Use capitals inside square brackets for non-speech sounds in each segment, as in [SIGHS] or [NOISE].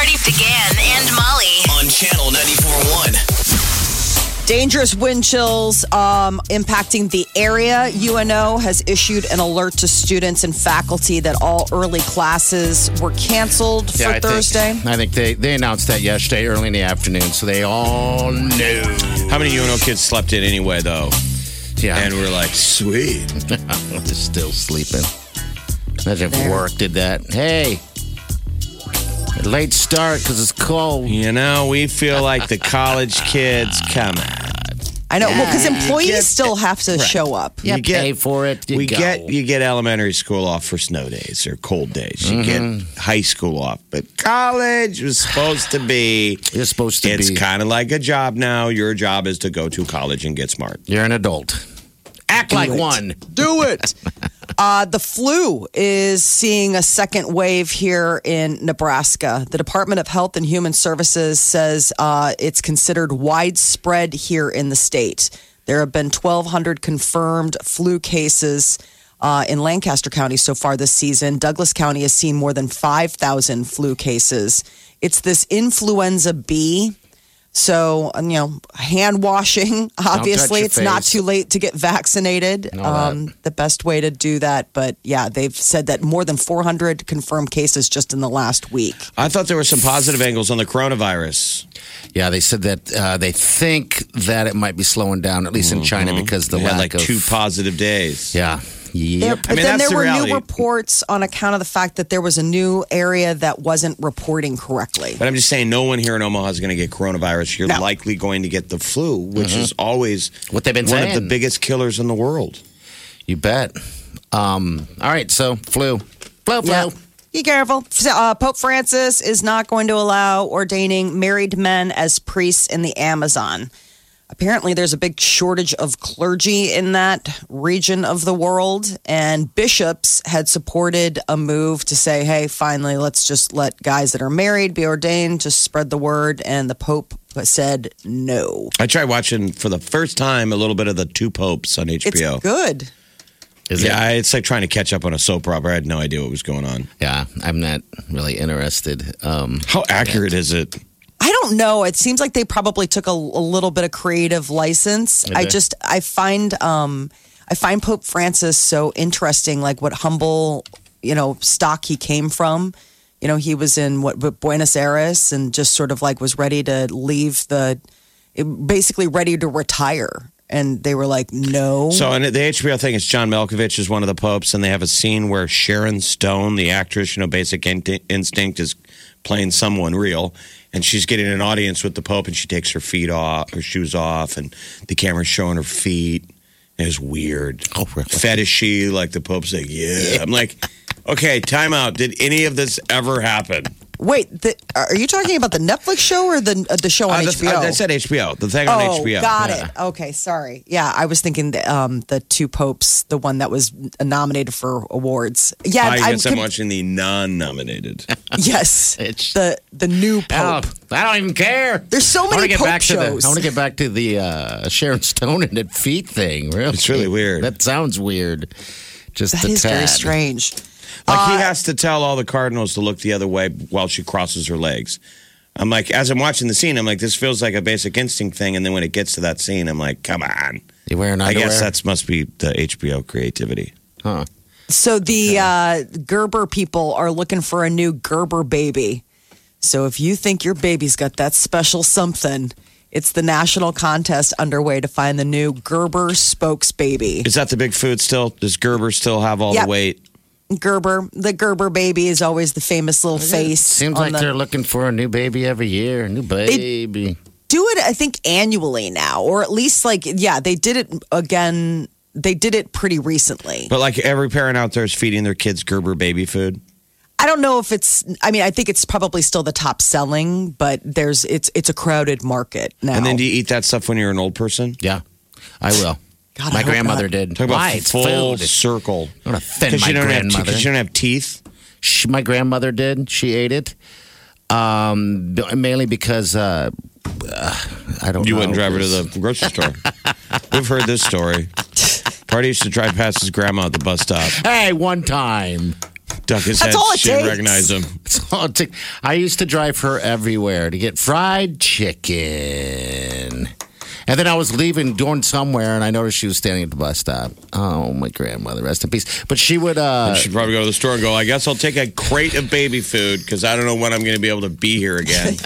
Party began and Molly. on channel 94.1. Dangerous wind chills um, impacting the area. UNO has issued an alert to students and faculty that all early classes were canceled for I think- Thursday. I think they, they announced that yesterday, early in the afternoon, so they all knew. How many UNO kids slept in anyway, though? Yeah, And we're like, sweet. [LAUGHS] they're still sleeping. Imagine if work did that. Hey, late start because it's cold. You know, we feel like the college kids. Come on. I know, well, because You employees get- still have to show up. You You get- pay for it. You we go. get you get elementary school off for snow days or cold days. You Mm-hmm. get high school off, but college was supposed to be. You're supposed to It's be. kind of like a job now. Your job is to go to college and get smart. You're an adult. Act like it. one. Do it. [LAUGHS] uh, the flu is seeing a second wave here in Nebraska. The Department of Health and Human Services says uh, it's considered widespread here in the state. There have been 1,200 confirmed flu cases. Uh, in Lancaster County so far this season, Douglas County has seen more than 5,000 flu cases. It's this influenza B. So, you know, hand washing, [LAUGHS] obviously, your it's not too late to get vaccinated. Um, the best way to do that. But yeah, they've said that more than 400 confirmed cases just in the last week. I thought there were some positive angles on the coronavirus. Yeah, they said that uh, they think that it might be slowing down, at least in China, because the We had lack like of two positive days. Yeah. There, Yep. but I mean, then that's there the were reality. new reports on account of the fact that there was a new area that wasn't reporting correctly. But I'm just saying, no one here in Omaha is going to get coronavirus. You're No. likely going to get the flu, which is always Mm-hmm. What they've been one of the biggest killers in the world. You bet. Um, all right, so flu. Flu, flu. Yeah. Be careful. Uh, Pope Francis is not going to allow ordaining married men as priests in the Amazon. Apparently, there's a big shortage of clergy in that region of the world, and bishops had supported a move to say, hey, finally, let's just let guys that are married be ordained, just spread the word. And the Pope said no. I tried watching for the first time a little bit of the Two Popes on hbo It's HBO. good. Is yeah, it? I- it's like trying to catch up on a soap opera. I had no idea what was going on. Yeah, I'm not really interested. Um, How accurate is it? I don't know. It seems like they probably took a, a little bit of creative license. I just I find um I find Pope Francis so interesting, like what humble you know stock he came from. You know, he was in what Buenos Aires and just sort of like was ready to leave the, basically ready to retire. And they were like, no. So, and the HBO thing is John Malkovich is one of the popes, and they have a scene where Sharon Stone, the actress, you know, Basic Instinct, is playing someone real, and she's getting an audience with the pope, and she takes her feet off, her shoes off, and the camera's showing her feet. It was weird. Oh, really? Fetishy, like the pope's like, yeah. I'm like, okay, time out. Did any of this ever happen? Wait, the, are you talking about the Netflix show or the uh, the show on Uh, HBO? I, I said HBO. The thing on Oh, HBO. got Yeah. it. Okay, sorry. Yeah, I was thinking the, um, the two popes, the one that was nominated for awards. Yeah, I I'm guess I'm watching the non-nominated. [LAUGHS] yes, [LAUGHS] It's- the the new oh, pope. I don't even care. There's so I many get Pope back to shows. the. I want to get back to the uh, Sharon Stone and that feet thing. Really, It's really weird. That sounds weird. Just That a is very strange. Like he has to tell all the Cardinals to look the other way while she crosses her legs. I'm like, as I'm watching the scene, I'm like, this feels like a basic instinct thing. And then when it gets to that scene, I'm like, come on. You wearing I guess that must be the HBO creativity. Huh. So the uh, Gerber people are looking for a new Gerber baby. So if you think your baby's got that special something, it's the national contest underway to find the new Gerber spokes baby. Is that the big food still? Does Gerber still have all Yep. the weight? Gerber, the Gerber baby is always the famous little face. Seems like the- they're looking for a new baby every year. A new baby. do it, I think, annually now, or at least like, yeah, they did it again. They did it pretty recently. But like every parent out there is feeding their kids Gerber baby food. I don't know if it's. I mean, I think it's probably still the top selling, but there's it's it's a crowded market now. And then do you eat that stuff when you're an old person? Yeah, I will. God, My grandmother not. did. Talk about Why? It's full circle. I'm gonna offend Because my you don't grandmother. because you don't have teeth. She, my grandmother did. She ate it. Um, mainly because uh, uh, I don't. You wouldn't drive her to the grocery store. [LAUGHS] We've heard this story. Party used to drive past his grandma at the bus stop, Hey, one time. duck his That's head. all it She didn't recognize him. [LAUGHS] That's all it. I used to drive her everywhere to get fried chicken. And then I was leaving, going somewhere, and I noticed she was standing at the bus stop. Oh, my grandmother, rest in peace. But she would, uh, She'd probably go to the store and go, I guess I'll take a crate of baby food because I don't know when I'm going to be able to be here again. [LAUGHS]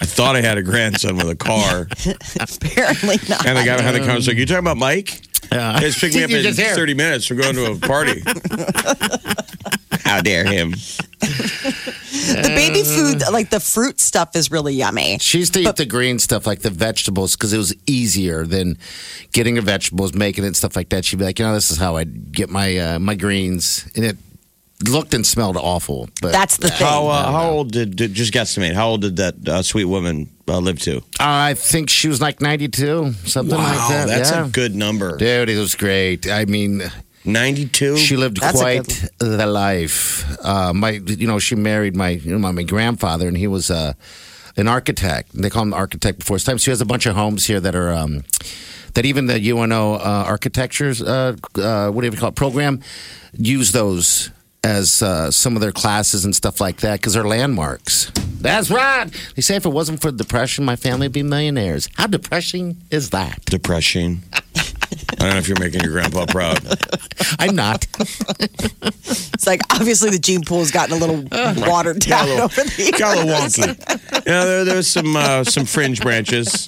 I thought I had a grandson with a car. [LAUGHS] apparently not. And the guy behind the counter was like, You talking about Mike? Yeah. He just picked me up You're in just here. 30 minutes from going to a party. [LAUGHS] How dare him? the baby food, like the fruit stuff, is really yummy. She used to eat the green stuff, like the vegetables, because it was easier than getting her vegetables, making it and stuff like that. She'd be like, you know, this is how I get my uh, my greens, and it looked and smelled awful. But That's the thing. How, uh, how old did, did, just guesstimate, how old did that uh, sweet woman uh, live to? I think she was like ninety two, something like that. that's yeah. a good number. Dude, it was great. I mean, 92? she lived That's a quite the life. Uh, my, you know, she married my, you know, my, my grandfather, and he was uh, an architect. They call him the architect before his time. So he has a bunch of homes here that are. Um, that even the UNO uh, architectures, uh, uh, what do you call it, program, use those as uh, some of their classes and stuff like that because they're landmarks. That's right. They say if it wasn't for depression, my family would be millionaires. How depressing is that? Depression. I don't know if you're making your grandpa proud. I'm not. It's like obviously the gene pool has gotten a little watered down over the years. Got a little wonky. Yeah, there, there's some uh, some fringe branches.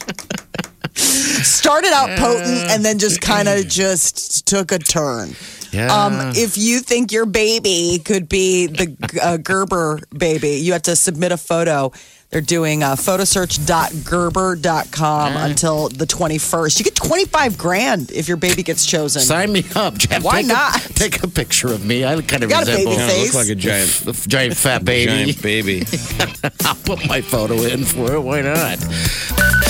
Started out potent and then just kind of just took a turn. Yeah. Um, if you think your baby could be the uh, Gerber baby, you have to submit a photo. They're doing uh, photosearch.gerber.com until the 21st. You get 25 grand if your baby gets chosen. Sign me up, Jeff. Why Take a- not? take a picture of me. I kind of got a resemble baby Yeah, face. look like a giant, a giant fat baby. [LAUGHS] giant baby. [LAUGHS] I'll put my photo in for it. Why not?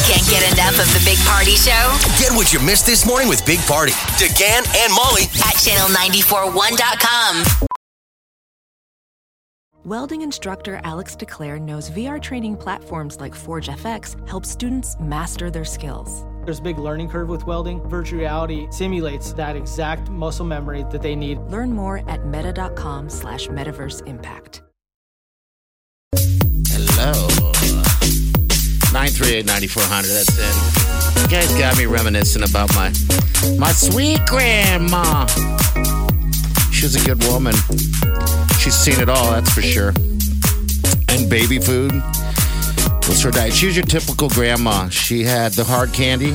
Can't get enough of the Big Party Show Get what you missed this morning with Big Party, DeGan and Molly at channel941.com. Welding instructor Alex DeClaire knows VR training platforms like Forge FX help students master their skills. There's a big learning curve with welding. Virtual reality simulates that exact muscle memory that they need. Learn more at meta.com slash metaverse impact. Hello. 938-9400, that's it. You guys got me reminiscing about my my sweet grandma. She was a good woman. She's seen it all, that's for sure. And baby food was her diet. She was your typical grandma. She had the hard candy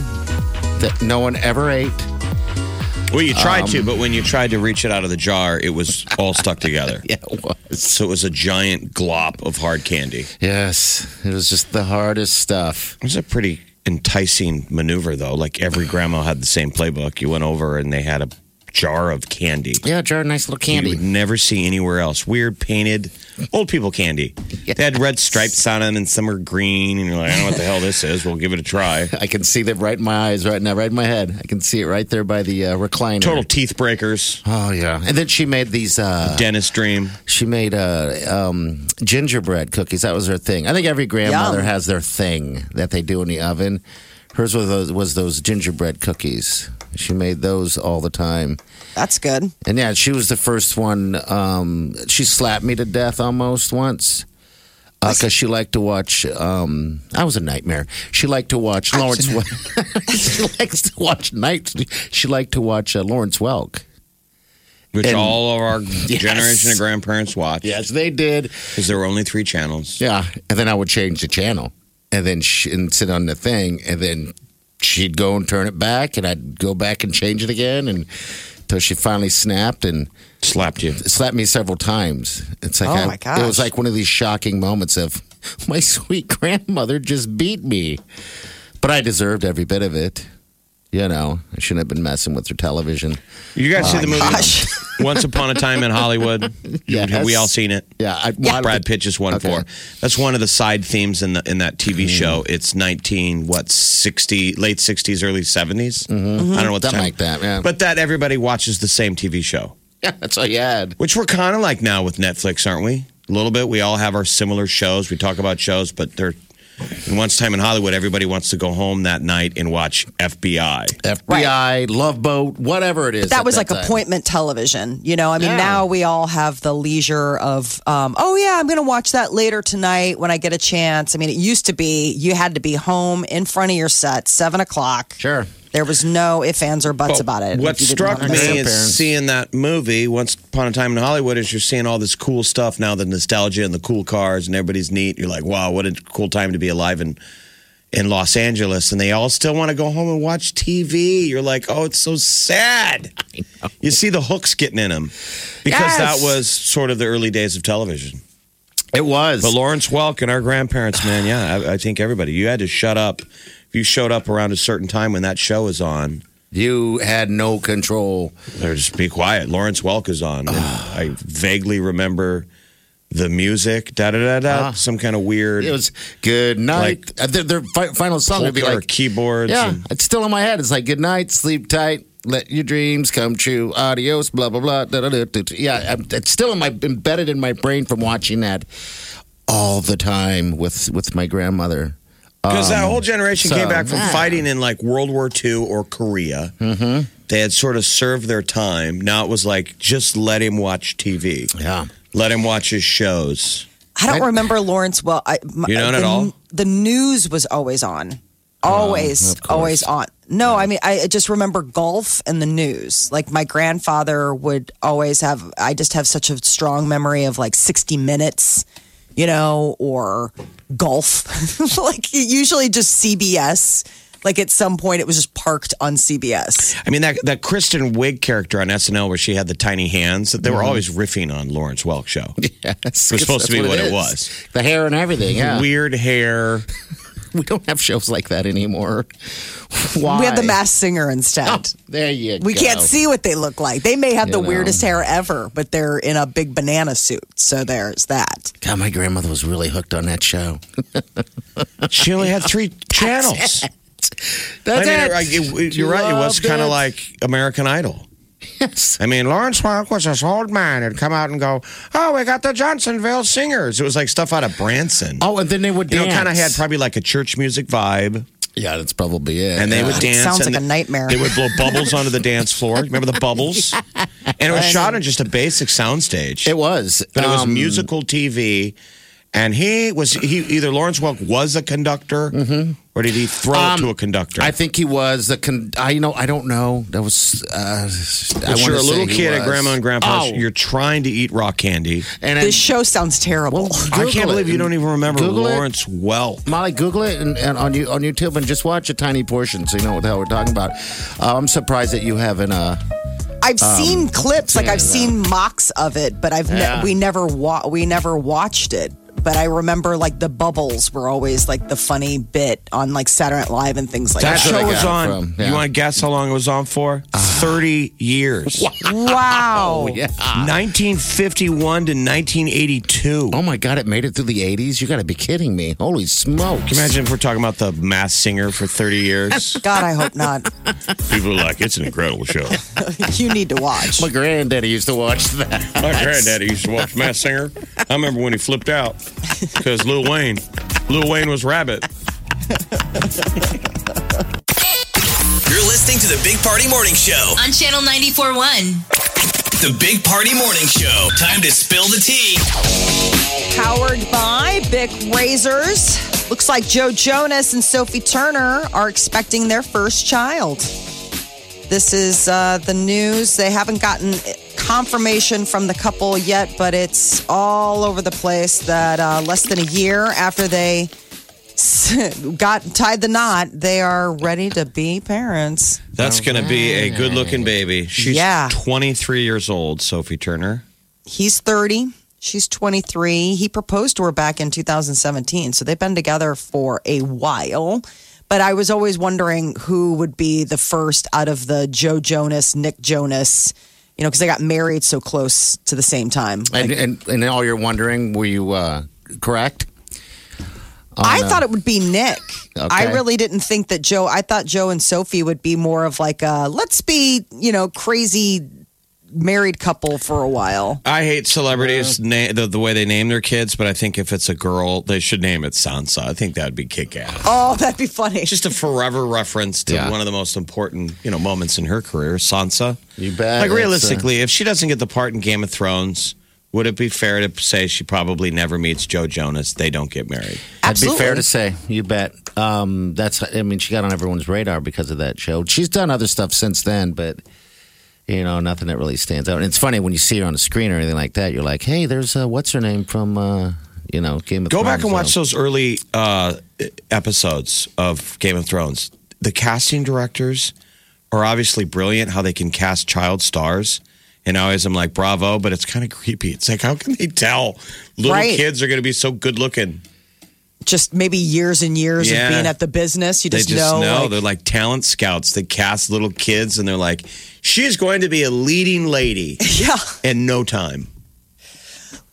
that no one ever ate. Well, you tried Um, to, but when you tried to reach it out of the jar, it was all stuck together. [LAUGHS] Yeah, it was. So it was a giant glop of hard candy. Yes, it was just the hardest stuff. It was a pretty enticing maneuver, though. Like every grandma had the same playbook. You went over and they had a jar of candy. Yeah, jar, of nice little candy. You would never see anywhere else. Weird painted old people candy. [LAUGHS] They had red stripes on them and some are green. And you're like, I don't know what the hell this is. We'll give it a try. [LAUGHS] I can see that right in my eyes right now, right in my head. I can see it right there by the uh, recliner. Total teeth breakers. Oh yeah, and then she made these. Uh, Dentist dream. she made uh, um, gingerbread cookies. That was her thing. I think every grandmother Yum. has their thing that they do in the oven. Hers was those, was those gingerbread cookies. She made those all the time. That's good. And yeah, she was the first one. Um, she slapped me to death almost once because she liked to watch. Um, I was a nightmare. She liked to watch Lawrence. Wel- [LAUGHS] she likes to watch night. She liked to watch uh, Lawrence Welk. Which And- all of our [LAUGHS] generation of grandparents watched. Yes, they did. Because there were only three channels. Yeah, and then I would change the channel, and then she, and sit on the thing, and then she'd go and turn it back, and I'd go back and change it again, and until she finally snapped and Slapped you. slapped me several times. It's like Oh, I- my gosh. it was like one of these shocking moments of [LAUGHS] my sweet [LAUGHS] grandmother just beat me, but I deserved every bit of it. You know, I shouldn't have been messing with her television. You guys see the movie gosh. [LAUGHS] Once Upon a Time in Hollywood? Yes. We all seen it. Yeah, I, well, Brad Pitt just won Okay. for. That's one of the side themes in the in that TV Mm-hmm. show. It's nineteen what sixty late sixties early 70s Mm-hmm. I don't know what the Something time- like that, yeah. But that everybody watches the same TV show, [LAUGHS] Yeah, that's all you had. which we're kind of like now with Netflix, aren't we? A little bit. We all have our similar shows. We talk about shows, but they're. And once time in Hollywood, everybody wants to go home that night and watch FBI. FBI, Love Boat, whatever it is. that at was like time. appointment television. You know, I mean, Yeah. now we all have the leisure of, um, oh yeah, I'm going to watch that later tonight when I get a chance. I mean, it used to be you had to be home in front of your set seven o'clock. Sure. There was no ifs, ands, or buts But about it. What If struck me to miss it. is Grandparents. seeing that movie, Once Upon a Time in Hollywood, is you're seeing all this cool stuff now, the nostalgia and the cool cars, and everybody's neat. You're like, wow, what a cool time to be alive in, in Los Angeles. And they all still want to go home and watch TV. You're like, oh, it's so sad. [LAUGHS] You see the hooks getting in them because that was sort of the early days of television. It was. But Lawrence Welk and our grandparents, man, yeah, I, I think everybody, you had to shut up. If you showed up around a certain time when that show is on, you had no control. Or just be quiet. Lawrence Welk is on. [SIGHS] I vaguely remember the music, da da da da, Ah. some kind of weird. It was good night. Uh, their, their fi- final song would be like, keyboards. yeah, and- it's still in my head. It's like, good night, sleep tight, let your dreams come true, adios, blah, blah, blah. Da, da, da, da, da. Yeah, I'm- it's still in my, embedded in my brain from watching that all the time with, with my grandmother. Because that Um, whole generation so, came back from yeah. fighting in like World War II or Korea. Mm-hmm. They had sort of served their time. Now it was like, just let him watch TV. Yeah. Let him watch his shows. I don't remember Lawrence Welk. I, my, You don't the, at all? The news was always on. Always, of always on. No, I mean, I just remember golf and the news. Like my grandfather would always have, I just have such a strong memory of like 60 Minutes, you know, or golf. [LAUGHS] like usually just CBS. Like at some point it was just parked on CBS. I mean, that, that Kristen Wiig character on SNL where she had the tiny hands, they were mm-hmm. always riffing on Lawrence Welk show. [LAUGHS] Yes, It was supposed to be what it is. was. The hair and everything, yeah. Weird hair. [LAUGHS] [LAUGHS] We don't have shows like that anymore. Why? We have the Masked Singer instead. Oh, there you go. We go. can't see what they look like. They may have the know. weirdest hair ever, but they're in a big banana suit. So there's that. God, my grandmother was really hooked on that show. [LAUGHS] She only had three [LAUGHS] channels. That's I mean, it. it- you're right. It was kind of like American Idol. Yes. I mean, Lawrence Welk was this old man who'd come out and go, "Oh, we got the Johnsonville Singers." It was like stuff out of Branson. Oh, and then they would you know, kind of had probably like a church music vibe, Yeah, that's probably it. and they would dance. It Sounds and like a nightmare. They would blow [LAUGHS] bubbles onto the dance floor. Remember the bubbles? [LAUGHS] And it was shot on just a basic soundstage. It was. but it was Um, musical TV. And he was he either Lawrence Welk was a conductor, or did he throw it to a conductor? Mm-hmm. Um, I think he was the. Con- I you know I don't know. That was. Uh, I But wanna you're a little kid at grandma and grandpa's. Oh. You're trying to eat rock candy. and This then, show sounds terrible. I can't believe you don't even remember Google it. Lawrence Welk. Molly, Google it and, and on you on YouTube and just watch a tiny portion so you know what the hell we're talking about. Uh, I'm surprised that you haven't. Uh, I've seen clips, like I've seen mocks of it, but I've ne- we never wa- we never watched it. But I remember like the bubbles were always like the funny bit on like Saturday Night Live and things like That that. show was on. from, yeah. You want to guess how long it was on for? Thirty years. Wow. [LAUGHS] yeah. 1951 to 1982. Oh my God! It made it through the 80s. You got to be kidding me! Holy smokes! Can you imagine if we're talking about the Masked Singer for 30 years? [LAUGHS] God, I hope not. People are like, it's an incredible show. [LAUGHS] you need to watch. My granddaddy used to watch that. My granddaddy used to watch Masked Singer. I remember when he flipped out because Lil Wayne, Lil Wayne was Rabbit. You're listening to the Big Party Morning Show. On Channel 94.1. The Big Party Morning Show. Time to spill the tea. Powered by Bic Razors. Looks like Joe Jonas and Sophie Turner are expecting their first child. This is uh, the news. They haven't gotten confirmation from the couple yet, but it's all over the place that uh, less than a year after they [LAUGHS] got tied the knot, they are ready to be parents. That's going to be a good looking baby. She's Yeah. 23 years old, Sophie Turner. He's 30. She's 23. He proposed to her back in 2017. So they've been together for a while. But I was always wondering who would be the first out of the Joe Jonas, Nick Jonas, you know, because they got married so close to the same time. And, and, and all you're wondering, were you uh, correct? I uh, thought it would be Nick. I really didn't think that Joe. I thought Joe and Sophie would be more of like a let's be, you know, crazy married couple for a while. I hate celebrities na- the, the way they name their kids, but I think if it's a girl, they should name it Sansa. I think that would be kick ass. Oh, that'd be funny. Just a forever reference to Yeah. one of the most important, you know, moments in her career, Sansa. You bet. Like It's, uh, realistically, if she doesn't get the part in Game of Thrones, would it be fair to say she probably never meets Joe Jonas? They don't get married. That'd be fair to say. You bet. Um, that's. I mean, she got on everyone's radar because of that show. She's done other stuff since then, but you know, nothing that really stands out. And it's funny when you see her on the screen or anything like that. You're like, hey, there's uh, what's her name from uh, you know Game of Go Thrones. back and watch those early uh, episodes of Game of Thrones. The casting directors are obviously brilliant. How they can cast child stars. And always I'm like, bravo, but it's kind of creepy. It's like, how can they tell little Right. kids are going to be so good looking? Just maybe years and years Yeah. of being at the business. You They just, just know. know. like- they're like talent scouts. They cast little kids and they're like, she's going to be a leading lady [LAUGHS] yeah. in no time.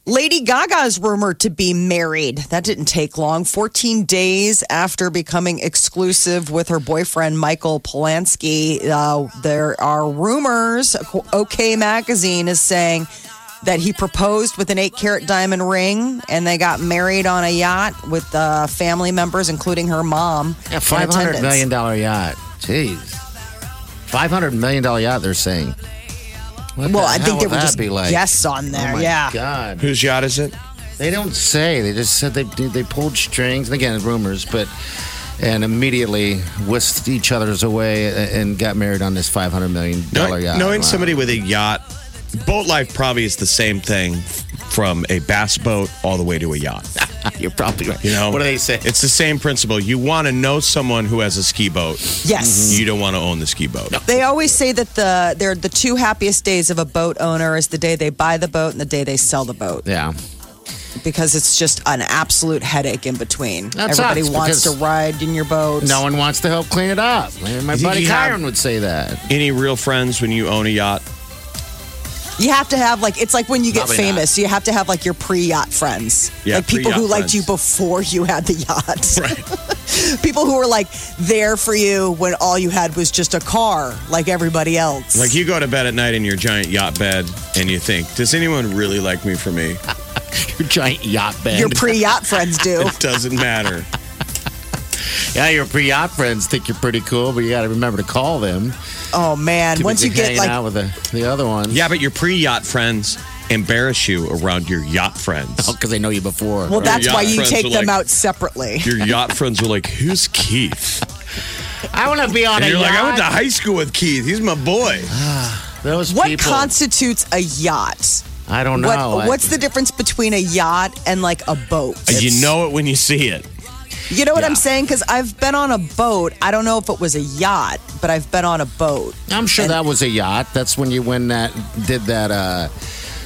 Lady Gaga is rumored to be married. That didn't take long. 14 days after becoming exclusive with her boyfriend, Michael Polanski, uh, there are rumors. OK Magazine is saying that he proposed with an eight carat diamond ring and they got married on a yacht with uh, family members, including her mom. Yeah, in five hundred attendance. million dollar yacht. Jeez, five hundred million dollar yacht. They're saying. What Well, the I think there would were just be like? guests on there. Oh my yeah. God. Whose yacht is it? They don't say. They just said they they pulled strings. And again, rumors, but and immediately whisked each other's away and got married on this five hundred million dollar Knowing, yacht. knowing Wow. somebody with a yacht, boat life probably is the same thing from a bass boat all the way to a yacht. [LAUGHS] you're probably right. You know, what do they say? It's the same principle. You want to know someone who has a ski boat. Yes. Mm-hmm. You don't want to own the ski boat. They always say that the they're the two happiest days of a boat owner is the day they buy the boat and the day they sell the boat yeah, because it's just an absolute headache in between. That Everybody sucks, wants to because ride in your boat. no one wants to help clean it up. My buddy you have- Kyron would say that. Any real friends when you own a yacht? You have to have like it's like when you get Probably famous. You have to have like your pre-yacht friends, Yeah, like people who liked you before you had the yacht. [LAUGHS] Right. [LAUGHS] people who were like there for you when all you had was just a car, like everybody else. Like you go to bed at night in your giant yacht bed and you think, does anyone really like me for me? [LAUGHS] Your giant yacht bed. your pre-yacht friends do. It doesn't matter. Yeah, your pre-yacht friends think you're pretty cool, but you got to remember to call them. Oh man, Too once you get like out with the, the other ones. Yeah, but your pre-yacht friends embarrass you around your yacht friends. Oh, because they know you before. Well, that's why you take them like- out separately. Your yacht friends are like, who's Keith? I want to be on And a you're yacht. like, I went to high school with Keith. He's my boy. [SIGHS] Those What people. constitutes a yacht? I don't know. What, I- what's the difference between a yacht and like a boat? Uh, you know it when you see it. You know what I'm saying? Because I've been on a boat. I don't know if it was a yacht, but I've been on a boat. I'm sure And- that was a yacht. That's when you win that did that uh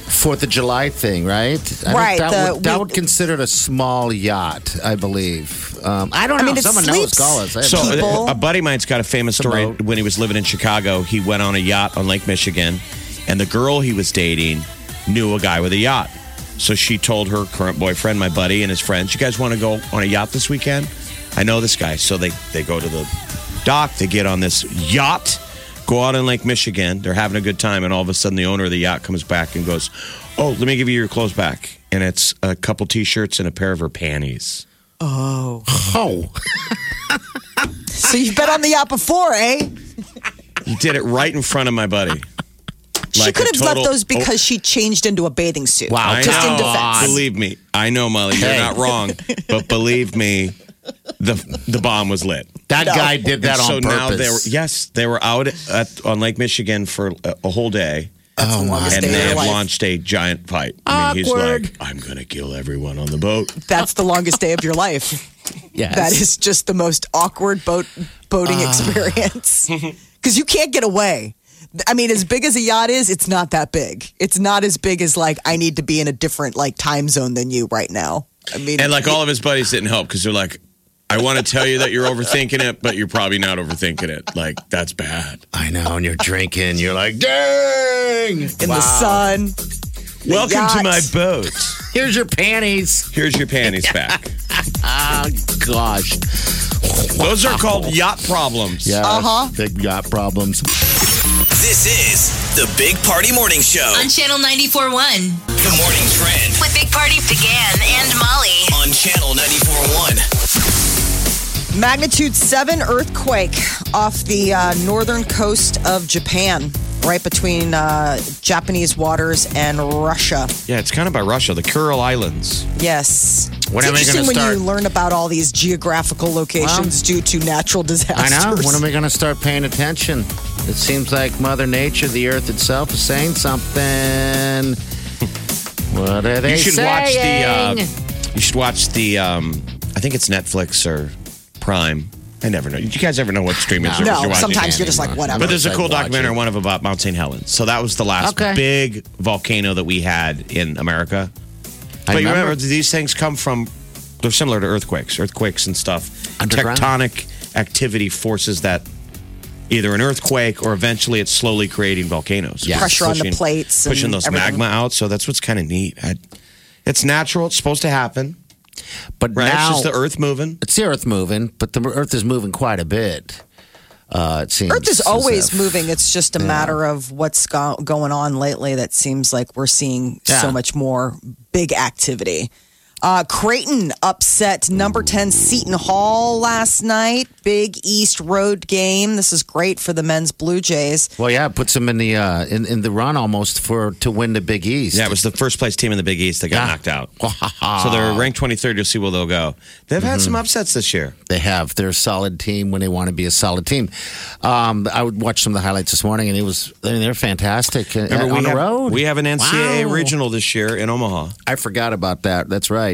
Fourth of July thing, right? I think Right, That, the- would, that we- would consider it a small yacht, I believe. Um, I don't I know. mean, it Someone knows. sleeps- Call us. So People- a, a buddy of mine's got a famous story when he was living in Chicago. He went on a yacht on Lake Michigan, and the girl he was dating knew a guy with a yacht. So she told her current boyfriend, my buddy, and his friends, "You guys want to go on a yacht this weekend? I know this guy." So they they go to the dock. They get on this yacht, go out in Lake Michigan. They're having a good time, and all of a sudden, the owner of the yacht comes back and goes, "Oh, let me give you your clothes back." And it's a couple t-shirts and a pair of her panties. oh, oh. [LAUGHS] So you've been on the yacht before, eh? He did it right in front of my buddy. She Like could a have left those because she changed into a bathing suit. Wow, I Just in know. defense. Believe me, I know, Molly. You're Hey. not wrong, but [LAUGHS] believe me, the the bomb was lit. that guy did that And on so purpose. now they were yes, they were out at, on Lake Michigan for a, a whole day, That's the longest and they have life. launched a giant fight. I mean, he's Awkward. like, "I'm gonna kill everyone on the boat." That's the longest day of your life. [LAUGHS] yes. That is just the most awkward boat boating Ah. experience [LAUGHS] because you can't get away. I mean, as big as a yacht is, it's not that big. It's not as big as like I need to be in a different like time zone than you right now. I mean, And like all of his buddies didn't help because they're like, I want to tell you that you're overthinking it, but you're probably not overthinking it. Like that's bad. I know, and you're drinking. You're like, dang! In the sun. Welcome to my boat. [LAUGHS] Here's your panties. Here's your panties [LAUGHS] back. Oh gosh. Those are called yacht problems. Yeah. Uh-huh. Big yacht problems. This is the Big Party Morning Show. On Channel 94.1 The morning trend with Big Party began and Molly. on Channel 94.1. Magnitude 7 earthquake off the uh, northern coast of Japan, right between uh, Japanese waters and Russia. Yeah, it's kind of by Russia, the Kuril Islands. Yes. When it's am I interesting gonna when start? you learn about all these geographical locations due to natural disasters. I disasters. know. When am I going to start paying attention? It seems like Mother Nature, the Earth itself, is saying something. [LAUGHS] What are they You should watch the. Uh, you should watch the. Um, I think it's Netflix or Prime. I never know. Did you guys ever know what streaming service no, you're watching? sometimes you're just like, whatever. But there's a cool documentary, it. one of about Mount St. Helens. So that was the last Okay. big volcano that we had in America. I But you remember. remember these things come from they're similar to earthquakes, earthquakes and stuff. Tectonic activity forces that either an earthquake or eventually it's slowly creating volcanoes. Yes. Pressure on the plates pushing and those everything. magma out. So that's what's kind of neat. I, it's natural. It's supposed to happen, But right? now, it's just the earth moving. it's the Earth moving, but the Earth is moving quite a bit. Uh, it seems. Earth is always if- moving. It's just a matter of what's go- going on lately that seems like we're seeing so much more big activity. Uh, Creighton upset number 10 Seton Hall last night. Big East Road game. This is great for the men's Blue Jays. Well, yeah, it puts them in the uh, in, in the run almost for to win the Big East. Yeah, it was the first place team in the Big East that got Yeah. knocked out. So they're ranked 23rd. You'll see where they'll go. They've had some upsets this year. They have. They're a solid team when they want to be a solid team. Um, I would watch some of the highlights this morning, and it was. I mean, they're fantastic. uh, Remember, on we the have, road. we have an NCAA Wow. regional this year in Omaha. I forgot about that. That's right.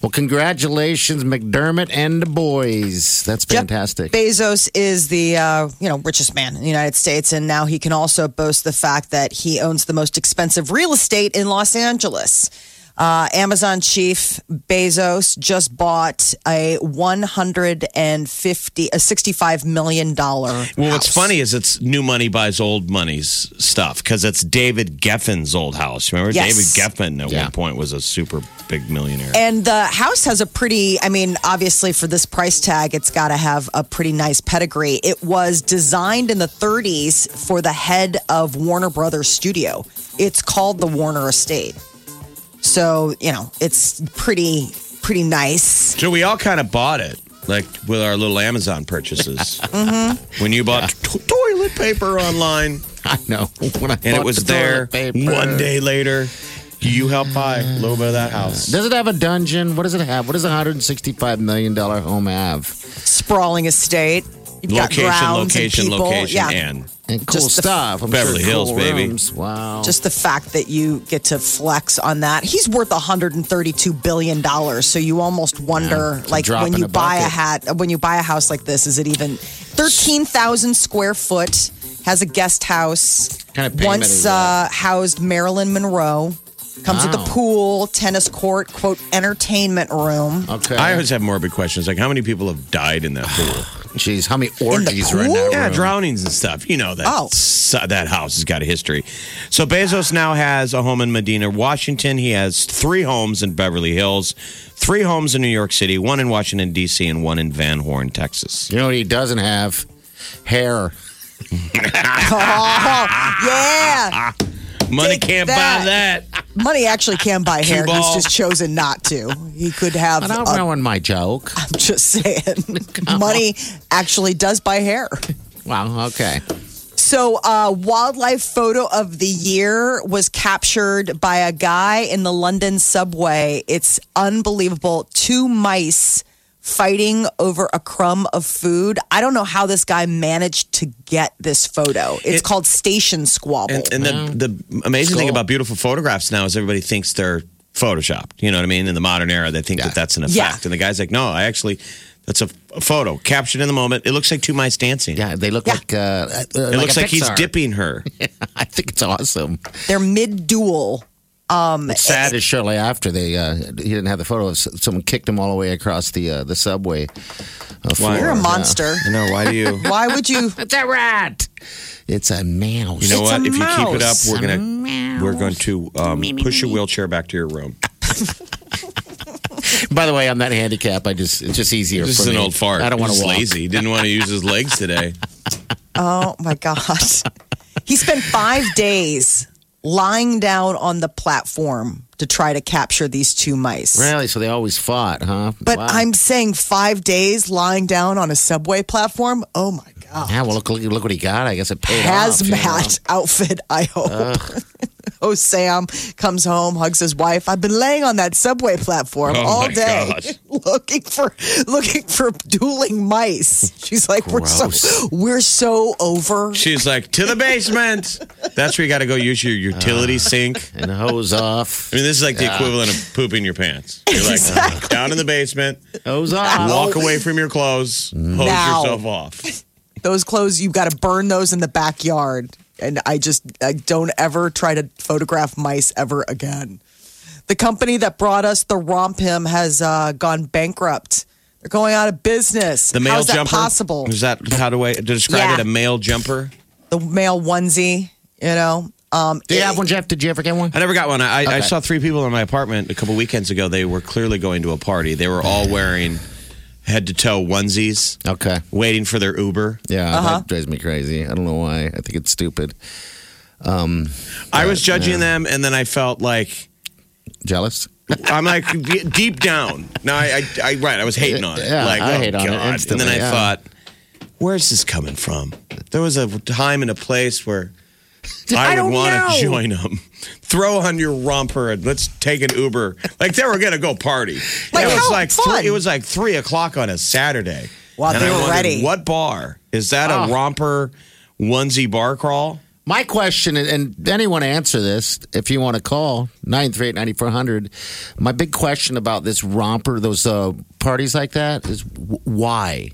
Well, congratulations, McDermott and the boys. That's fantastic. Bezos is the uh, you know richest man in the United States, and now he can also boast the fact that he owns the most expensive real estate in Los Angeles. Uh, Amazon chief Bezos just bought a one hundred and fifty, a sixty-five million dollar. Well, what's funny is it's new money buys old money's stuff because it's David Geffen's old house. Remember, Yes. David Geffen at Yeah. one point was a super big millionaire. And the house has a pretty, I mean, obviously for this price tag, it's got to have a pretty nice pedigree. It was designed in the 30s for the head of Warner Brothers Studio. It's called the Warner Estate. So, you know, it's pretty, pretty nice. so we all kind of bought it, like with our little Amazon purchases. [LAUGHS] Mm-hmm. When you bought to- toilet paper online, I know. [LAUGHS] When I and it was the there paper. one day later, you helped buy a little bit of that house. Does it have a dungeon? What does it have? What does a hundred and sixty-five million dollar home have? Sprawling estate. You've got Location, grounds location, and people. location, yeah. and And cool Just the- stuff. I'm Beverly sure Hills, cool baby. rooms. Wow. Just the fact that you get to flex on that. He's worth 132 billion dollars. So you almost wonder, it's a like when you the buy a hat, when you buy a house like this, is it even 13,000 square foot? Has a guest house. Kind of once uh, housed Marilyn Monroe. Comes with Wow. a pool, tennis court, quote entertainment room. okay. I always have morbid questions like how many people have died in that pool? Jeez, how many the orgies are in that pool? Yeah, room? drownings and stuff. You know that. Oh. that house has got a history. So Bezos now has a home in Medina, Washington. He has three homes in Beverly Hills, three homes in New York City, one in Washington D.C., and one in Van Horn, Texas. You know what he doesn't have? Hair. [LAUGHS] Oh, yeah. Money Take can't that. buy that. Money actually can buy [LAUGHS] hair. He's just chosen not to. He could have. I don't a- ruin my joke. [LAUGHS] I'm just saying. [LAUGHS] Money actually does buy hair. Wow. Okay. So, uh, wildlife photo of the year was captured by a guy in the London subway. It's unbelievable. Two mice fighting over a crumb of food. I don't know how this guy managed to get this photo. It's It- called Station Squabble. And, and the, the amazing thing about beautiful photographs now is everybody thinks they're photoshopped. You know what I mean? In the modern era, they think that that's an effect. Yeah. And the guy's like, no, I actually, that's a, a photo captured in the moment. It looks like two mice dancing. Yeah, they look Yeah. like. Uh, uh, It looks like he's dipping her. [LAUGHS] I think it's awesome. They're mid duel. Um, It's sad is shortly after they uh, he didn't have the photo of someone kicked him all the way across the uh, the subway. uh, floor. you're a Yeah. monster. You know, why do you? [LAUGHS] Why would you? [LAUGHS] It's a rat. It's a mouse. You know It's a what? If you keep it up, we're gonna we're going to um, push your wheelchair back to your room. [LAUGHS] By the way, I'm not handicapped. I just it's just easier This is an old fart. I don't want to walk. lazy. He didn't want to use his legs today. Oh my gosh. He spent five days lying down on the platform to try to capture these two mice. Really? So they always fought, huh? But Wow. I'm saying five days lying down on a subway platform. Oh my god. Yeah, well, look, look, look what he got. I guess it paid off. you know? Hazmat [LAUGHS] outfit, I hope. [LAUGHS] oh, Sam comes home, hugs his wife. I've been laying on that subway platform Oh, all day, gosh. [LAUGHS] looking for looking for dueling mice. She's like, we're so we're so over. She's like, to the basement. That's where you got to go use your utility uh, sink. And hose off. I mean, this is like the equivalent of pooping your pants. You're like Exactly. down in the basement, Hose off. walk away from your clothes, hose Now. yourself off. Those clothes, you've got to burn those in the backyard. And I just I don't ever try to photograph mice ever again. The company that brought us the RompHim has uh, gone bankrupt. They're going out of business. The male How's that jumper. possible? Is that how do I describe Yeah. it? A male jumper? The male onesie, you know. Um, Do you have one, Jeff? Did you ever get one? I never got one. I, I saw three people in my apartment a couple weekends ago. They were clearly going to a party. They were all wearing head to toe onesies, Okay. waiting for their Uber. Yeah, Uh-huh. that drives me crazy. I don't know why. I think it's stupid. Um, I was judging them, and then I felt like Jealous? I'm like [LAUGHS] deep down. No, I, I, I right. I was hating on it. Yeah, like, I oh, hate on it And then I yeah. thought, where's this coming from? There was a time and a place where I, don't would want to join them. Throw on your romper and let's take an Uber. Like they were gonna go party. Like, it was like fun. Three, it was like three o'clock on a Saturday. Wow, they I were wondered, ready. What bar is that? A romper onesie bar crawl? My question, and- anyone answer this if you want to call 938-9400. My big question about this romper, those uh, parties like that, is w- why?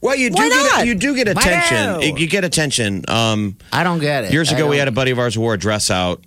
Well, you do Why get not? you do get Why attention. You get attention. Um, I don't get it. Years I ago, we don't- had a buddy of ours who wore a dress out.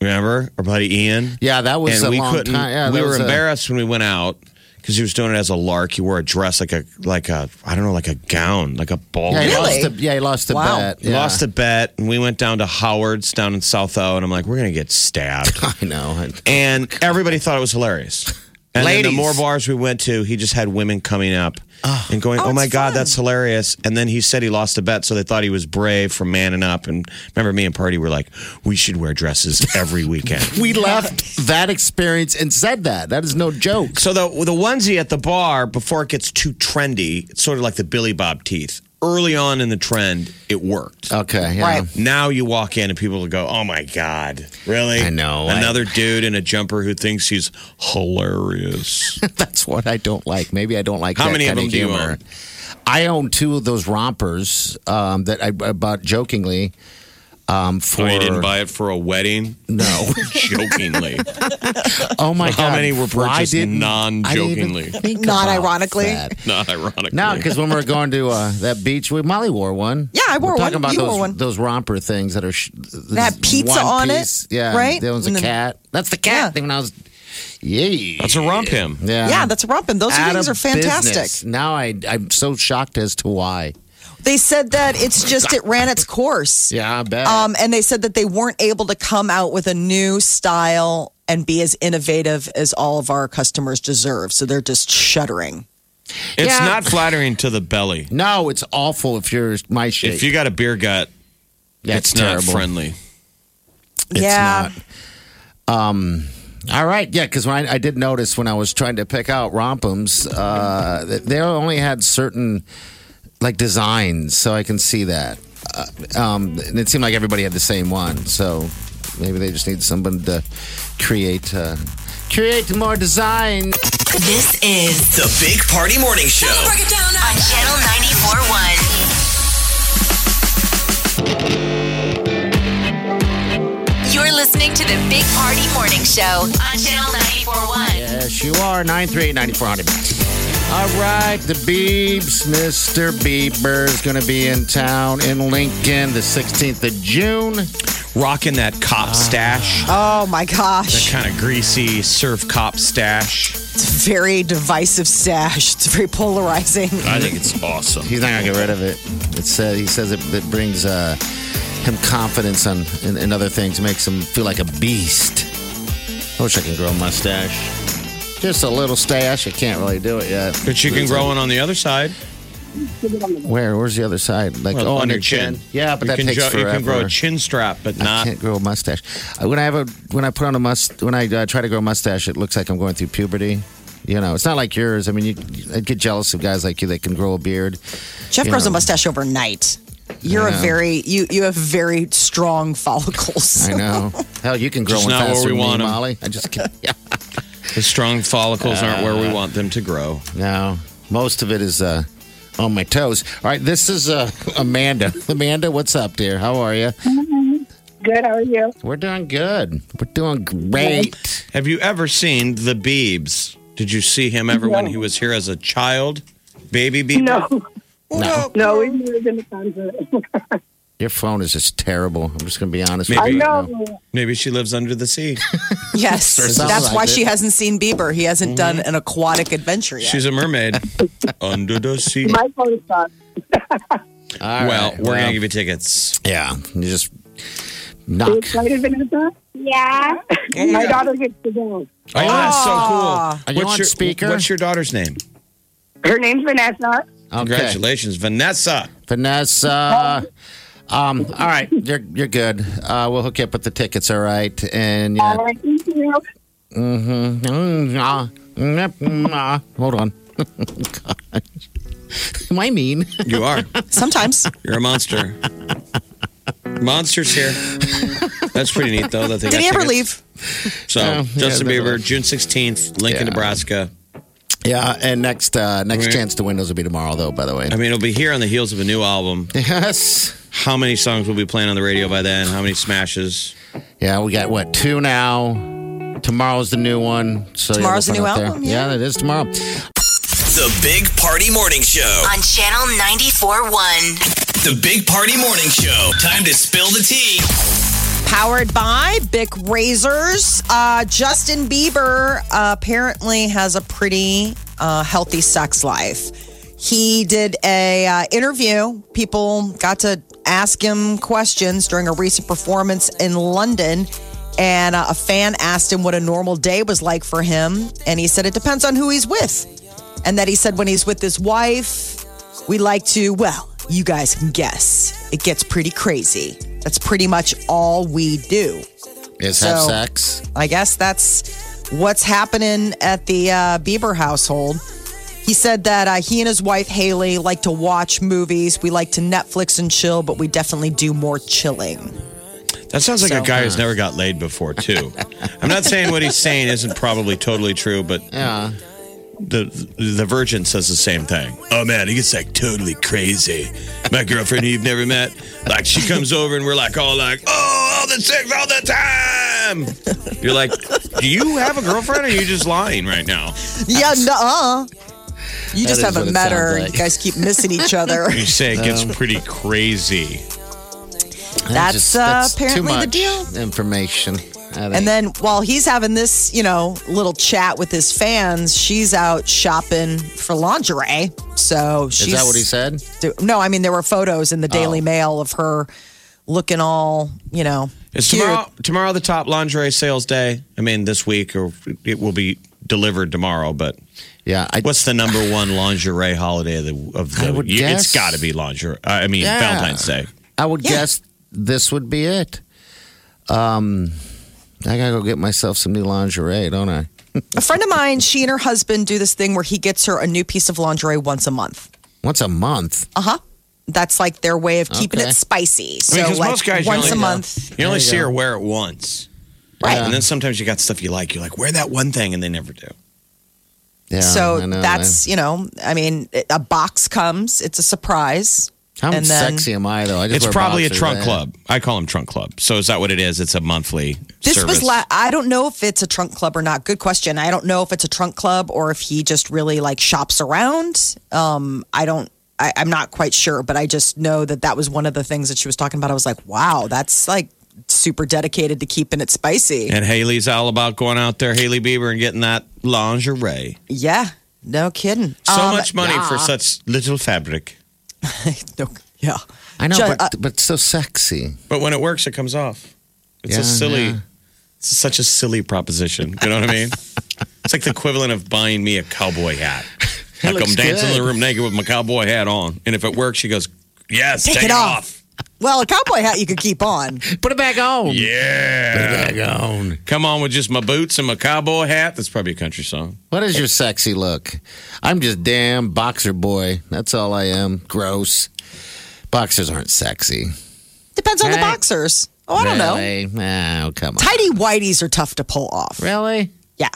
Remember our buddy Ian? Yeah, that was and a we long couldn't. time. Yeah, we that were was a- embarrassed when we went out because he was doing it as a lark. He wore a dress like a like a I don't know like a gown like a ball. Yeah, he gown. lost the, yeah, he lost the Wow. bet. Yeah. Lost a bet, and we went down to Howard's down in South O, and I'm like, we're gonna get stabbed. [LAUGHS] I know. [LAUGHS] and everybody thought it was hilarious. And then the Ladies. more bars we went to, he just had women coming up and going, oh, "Oh, my it's god, that's hilarious!" And then he said he lost a bet, so they thought he was brave for manning up. And remember, me and Party were like, "We should wear dresses every weekend." [LAUGHS] We left that experience and said that. That is no joke. so the the onesie at the bar before it gets too trendy, it's sort of like the Billy Bob teeth. Early on in the trend, it worked. Okay, yeah. Right. Now you walk in and people will go, "Oh my god, really?" I know, I- Another dude in a jumper who thinks he's hilarious. [LAUGHS] That's what I don't like. Maybe I don't like How that many of kind them do you humor. own? I own two of those rompers um, that I, I bought jokingly. Um, for Oh, you didn't buy it for a wedding? no. [LAUGHS] Jokingly. [LAUGHS] oh my god! How many were Why purchased didn't- non-jokingly? Didn't even think Not about ironically. that. Not ironically. No, because when we were going to uh, that beach, we, Molly wore one. Yeah, I wore we're talking one. about You those wore one. those romper things that are sh- That pizza one on it. Yeah, right? There was a And then- cat. That's the cat Yeah. thing when I was. Yeah, That's a RompHim. Yeah, Yeah, that's romping. Those Out things are fantastic. business. Now I I'm so shocked as to why. They said that it's just it ran its course. Yeah, I bet. Um, and they said that they weren't able to come out with a new style and be as innovative as all of our customers deserve. So they're just shuddering. It's Yeah. not flattering to the belly. no, it's awful if you're my shape. If you got a beer gut, That's it's not terrible. friendly. It's yeah. not. Um. All right, yeah, because when I, I did notice when I was trying to pick out rompums, uh, they only had certain like designs, so I can see that. Uh, um, and it seemed like everybody had the same one, so maybe they just need someone to create uh, create more design. This is the Big Party Morning Show break it down on Channel 94.1. You're listening to the Big Party Morning Show on Channel 94.1. Yes, you are. nine three ninety four hundred. All right, the Beebs, Mr. Bieber is going to be in town in Lincoln the 16th of June. rocking that cop stash, Oh my gosh. That kind of greasy surf cop stash. It's a very divisive stash. It's very polarizing. I think it's awesome. He's not gonna get rid of it. It's uh, he says it, it brings uh, him confidence on in, in other things, makes him feel like a beast. I wish I could grow a mustache. Just a little stash. I can't really do it yet. But you can grow one on the other side. Where? Where's the other side? Like Well, oh, on on your your chin. Yeah, but you that can takes jo- forever. You can grow a chin strap, but I not. can't grow a mustache. Uh, When I have a when I put on a must when I uh, try to grow a mustache, it looks like I'm going through puberty. You know, it's not like yours. I mean, you, I get jealous of guys like you that can grow a beard. Jeff You grows a know. mustache overnight. You're I a know. very you you have very strong follicles. I know. [LAUGHS] Hell, you can grow Just one not where faster we than me, want 'em. Molly. I just can't. [LAUGHS] Yeah. The strong follicles aren't where we want them to grow. No, most of it is uh, on my toes. All right, this is uh, Amanda. [LAUGHS] Amanda, what's up, dear? How are you? Good. How are you? We're doing good. We're doing great. Have you ever seen the Beebs? Did you see him ever when he was here as a child? Baby Beeb? No, No, no, we've never been to concert. [LAUGHS] your phone is just terrible. I'm just going to be honest Maybe. With you. right know. Maybe she lives under the sea. [LAUGHS] Yes, Sounds that's like why it. she hasn't seen Bieber. He hasn't done mm-hmm. an aquatic adventure yet. She's a mermaid [LAUGHS] under the sea. My phone's not. [LAUGHS] All right, well, we're going to give you tickets. Yeah, you just Are you knock. excited, Vanessa? Yeah. My daughter gets to go. Oh, that's so cool. Are you on your, speaker? What's your daughter's name? Her name's Vanessa. Okay. Congratulations, Vanessa. Vanessa. Um, all right, you're you're good. Uh, we'll hook you up with the tickets, all right? And yeah, All right, thank you. Mm-hmm. Mm, ah, mm, mm, ah. Hold on. [LAUGHS] Am I mean? You are. Sometimes You're a monster. Monsters here. That's pretty neat, though. That they did he ever tickets. leave? So, Yeah, Justin yeah, Bieber, June 16th, Lincoln, Yeah. Nebraska. Yeah, and next uh, next Right. chance to win those will be tomorrow, though. By the way. I mean, it'll be here on the heels of a new album. Yes. How many songs will be playing on the radio by then? How many smashes? Yeah, we got what two now. Tomorrow's the new one. So Tomorrow's we'll the new album, There. yeah. Yeah, it is tomorrow. The Big Party Morning Show. On Channel 94.1. The Big Party Morning Show. Time to spill the tea. Powered by Bic Razors. Uh, Justin Bieber uh, apparently has a pretty uh, healthy sex life. He did a uh, interview. People got to ask him questions during a recent performance in London. And uh, a fan asked him what a normal day was like for him. And he said it depends on who he's with. And that he said when he's with his wife, we like to, well, you guys can guess. It gets pretty crazy. That's pretty much all we do. Is have sex? I guess that's what's happening at the uh, Bieber household. He said that uh, he and his wife Hailey like to watch movies. We like to Netflix and chill, but we definitely do more chilling. That sounds like So- a guy who's never got laid before, too. I'm not saying what he's saying isn't probably totally true, but Yeah. the the Virgin says the same thing. Oh man, he gets like totally crazy. My girlfriend who you've never met, like she comes over and we're like all like, oh, all the sex all the time. You're like, do you have a girlfriend or are you just lying right now? Yeah, nuh-uh. You just is haven't it met sounds her. like. You guys keep missing each other. [LAUGHS] You say it gets pretty crazy. That's, uh, apparently the too deal. much Information. I think. And then while he's having this, you know, little chat with his fans, she's out shopping for lingerie. So she's is that what he said? Do- No, I mean there were photos in the Daily Oh. Mail of her looking all, you know, Is cute. tomorrow tomorrow the top lingerie sales day? I mean, this week or it will be delivered tomorrow, but Yeah. I, What's the number one lingerie holiday of the, of the I would year? it's got to be lingerie. I mean, Yeah. Valentine's Day. I would Yeah. guess this would be it. Um, I gotta go get myself some new lingerie, don't I? [LAUGHS] A friend of mine, she and her husband do this thing where he gets her a new piece of lingerie once a month. Once a month. Uh huh. That's like their way of keeping Okay. it spicy. So I mean, 'cause like most guys you once a month. You only you see go. her wear it once. Right. And then sometimes you got stuff you like. You're like, wear that one thing, and they never do. Yeah. so know, that's, you know, I mean, a box comes, it's a surprise. How and then- sexy am I though? I just It's wear probably a trunk eh? club. I call them trunk club. So is that what it is? It's a monthly This service. was la- I don't know if it's a trunk club or not. Good question. I don't know if it's a trunk club or if he just really like shops around. Um, I don't. I, I'm not quite sure, but I just know that that was one of the things that she was talking about. I was like, wow, that's like super dedicated to keeping it spicy. And Hailey's all about going out there, Hailey Bieber, and getting that lingerie. Yeah, no kidding. So Um, much money for such little fabric. [LAUGHS] No, yeah. I know, Ju- but uh, but so sexy. But when it works, it comes off. It's Yeah, a silly, yeah. it's such a silly proposition. You know what I mean? [LAUGHS] it's like the equivalent of buying me a cowboy hat. Like I'm dancing in the room naked with my cowboy hat on. And if it works, she goes, Yes, Take take, it it off. off. Well, a cowboy hat you could keep on. Put it back on. Yeah. Put it back on. Come on with just my boots and my cowboy hat. That's probably a country song. What is your sexy look? I'm just damn boxer boy. That's all I am. Gross. Boxers aren't sexy. Depends on the Right. boxers. Oh, I don't know. really? Oh, come on. Tidy whiteys are tough to pull off. Really? Yeah.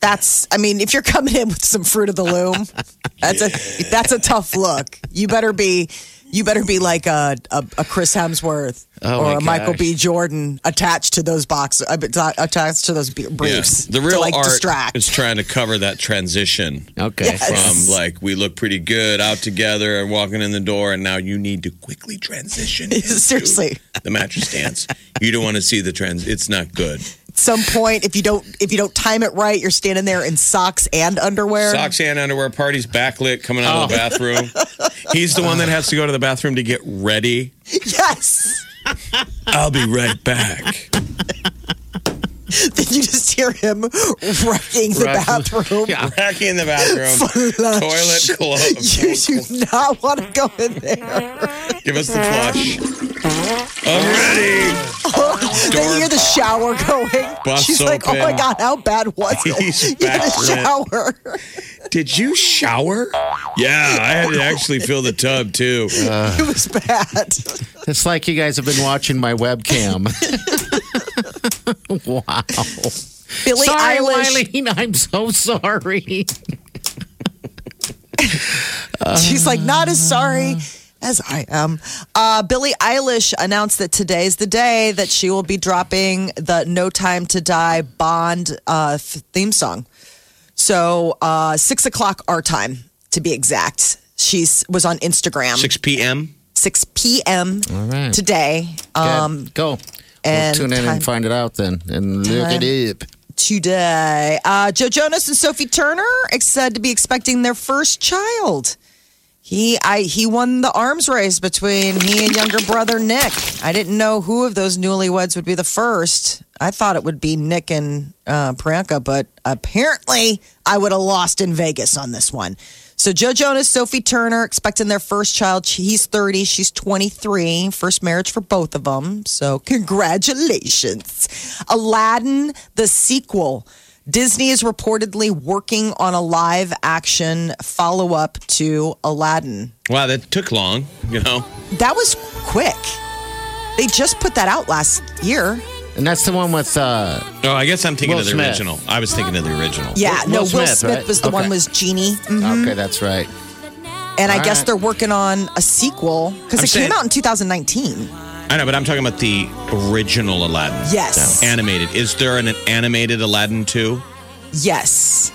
That's I mean, if you're coming in with some fruit of the loom, [LAUGHS] that's a that's a tough look. You better be you better be like a a, a Chris Hemsworth Oh, or a Michael. B. Jordan attached to those boxes, uh, uh, attached to those briefs. The to, real like art distract. is trying to cover that transition Okay. Yes. from like we look pretty good out together and walking in the door, and now you need to quickly transition. [LAUGHS] Seriously. the mattress dance. You don't want to see the trans. It's not good. Some point, if you don't if you don't time it right, you're standing there in socks and underwear. Socks and underwear, parties backlit, coming out of the oh. bathroom. He's the one that has to go to the bathroom to get ready. Yes. I'll be right back. [LAUGHS] then you just hear him wrecking the Right. bathroom. Yeah. Back in the bathroom. Flush. Toilet closed. [LAUGHS] You do not want to go in there. Give us the flush. I'm ready. Oh, then you hear the shower going. Bus She's like, "Oh my god, how bad was it?" He's [LAUGHS] you had a backlit. shower. Did you shower? Yeah, I had to actually fill the tub too. it was bad. It's like you guys have been watching my webcam. [LAUGHS] wow. Billie sorry, Eilish. Wileen. [LAUGHS] I'm so sorry. She's like, not as sorry as I am. Uh, Billie Eilish announced that today is the day that she will be dropping the No Time to Die Bond uh, theme song. So uh, six o'clock our time, to be exact. She was on Instagram. 6 p.m. 6 p.m. right. today. Um, Good. Go. And we'll tune in time- and find it out then and look it up. today. Uh, Joe Jonas and Sophie Turner ex- said to be expecting their first child. He I he won the arms race between he and younger brother Nick. I didn't know who of those newlyweds would be the first. I thought it would be Nick and uh, Priyanka, but apparently I would have lost in Vegas on this one. So Joe Jonas, Sophie Turner expecting their first child. He's 30, she's 23. First marriage for both of them. So congratulations. Aladdin, the sequel. Disney is reportedly working on a live action follow up to Aladdin. Wow, that took long. You know, That was quick. They just put that out last year. And that's the one with uh oh, I guess I'm thinking Will of the Smith. original. I was thinking of the original. Yeah, Will no, Will Smith, Smith, right? was the one Okay. was Genie. Mhm. okay, that's right. And I guess right. they're working on a sequel because it saying- came out in 2019. I know, but I'm talking about the original Aladdin. Yes. Animated. Is there an animated Aladdin too? Yes.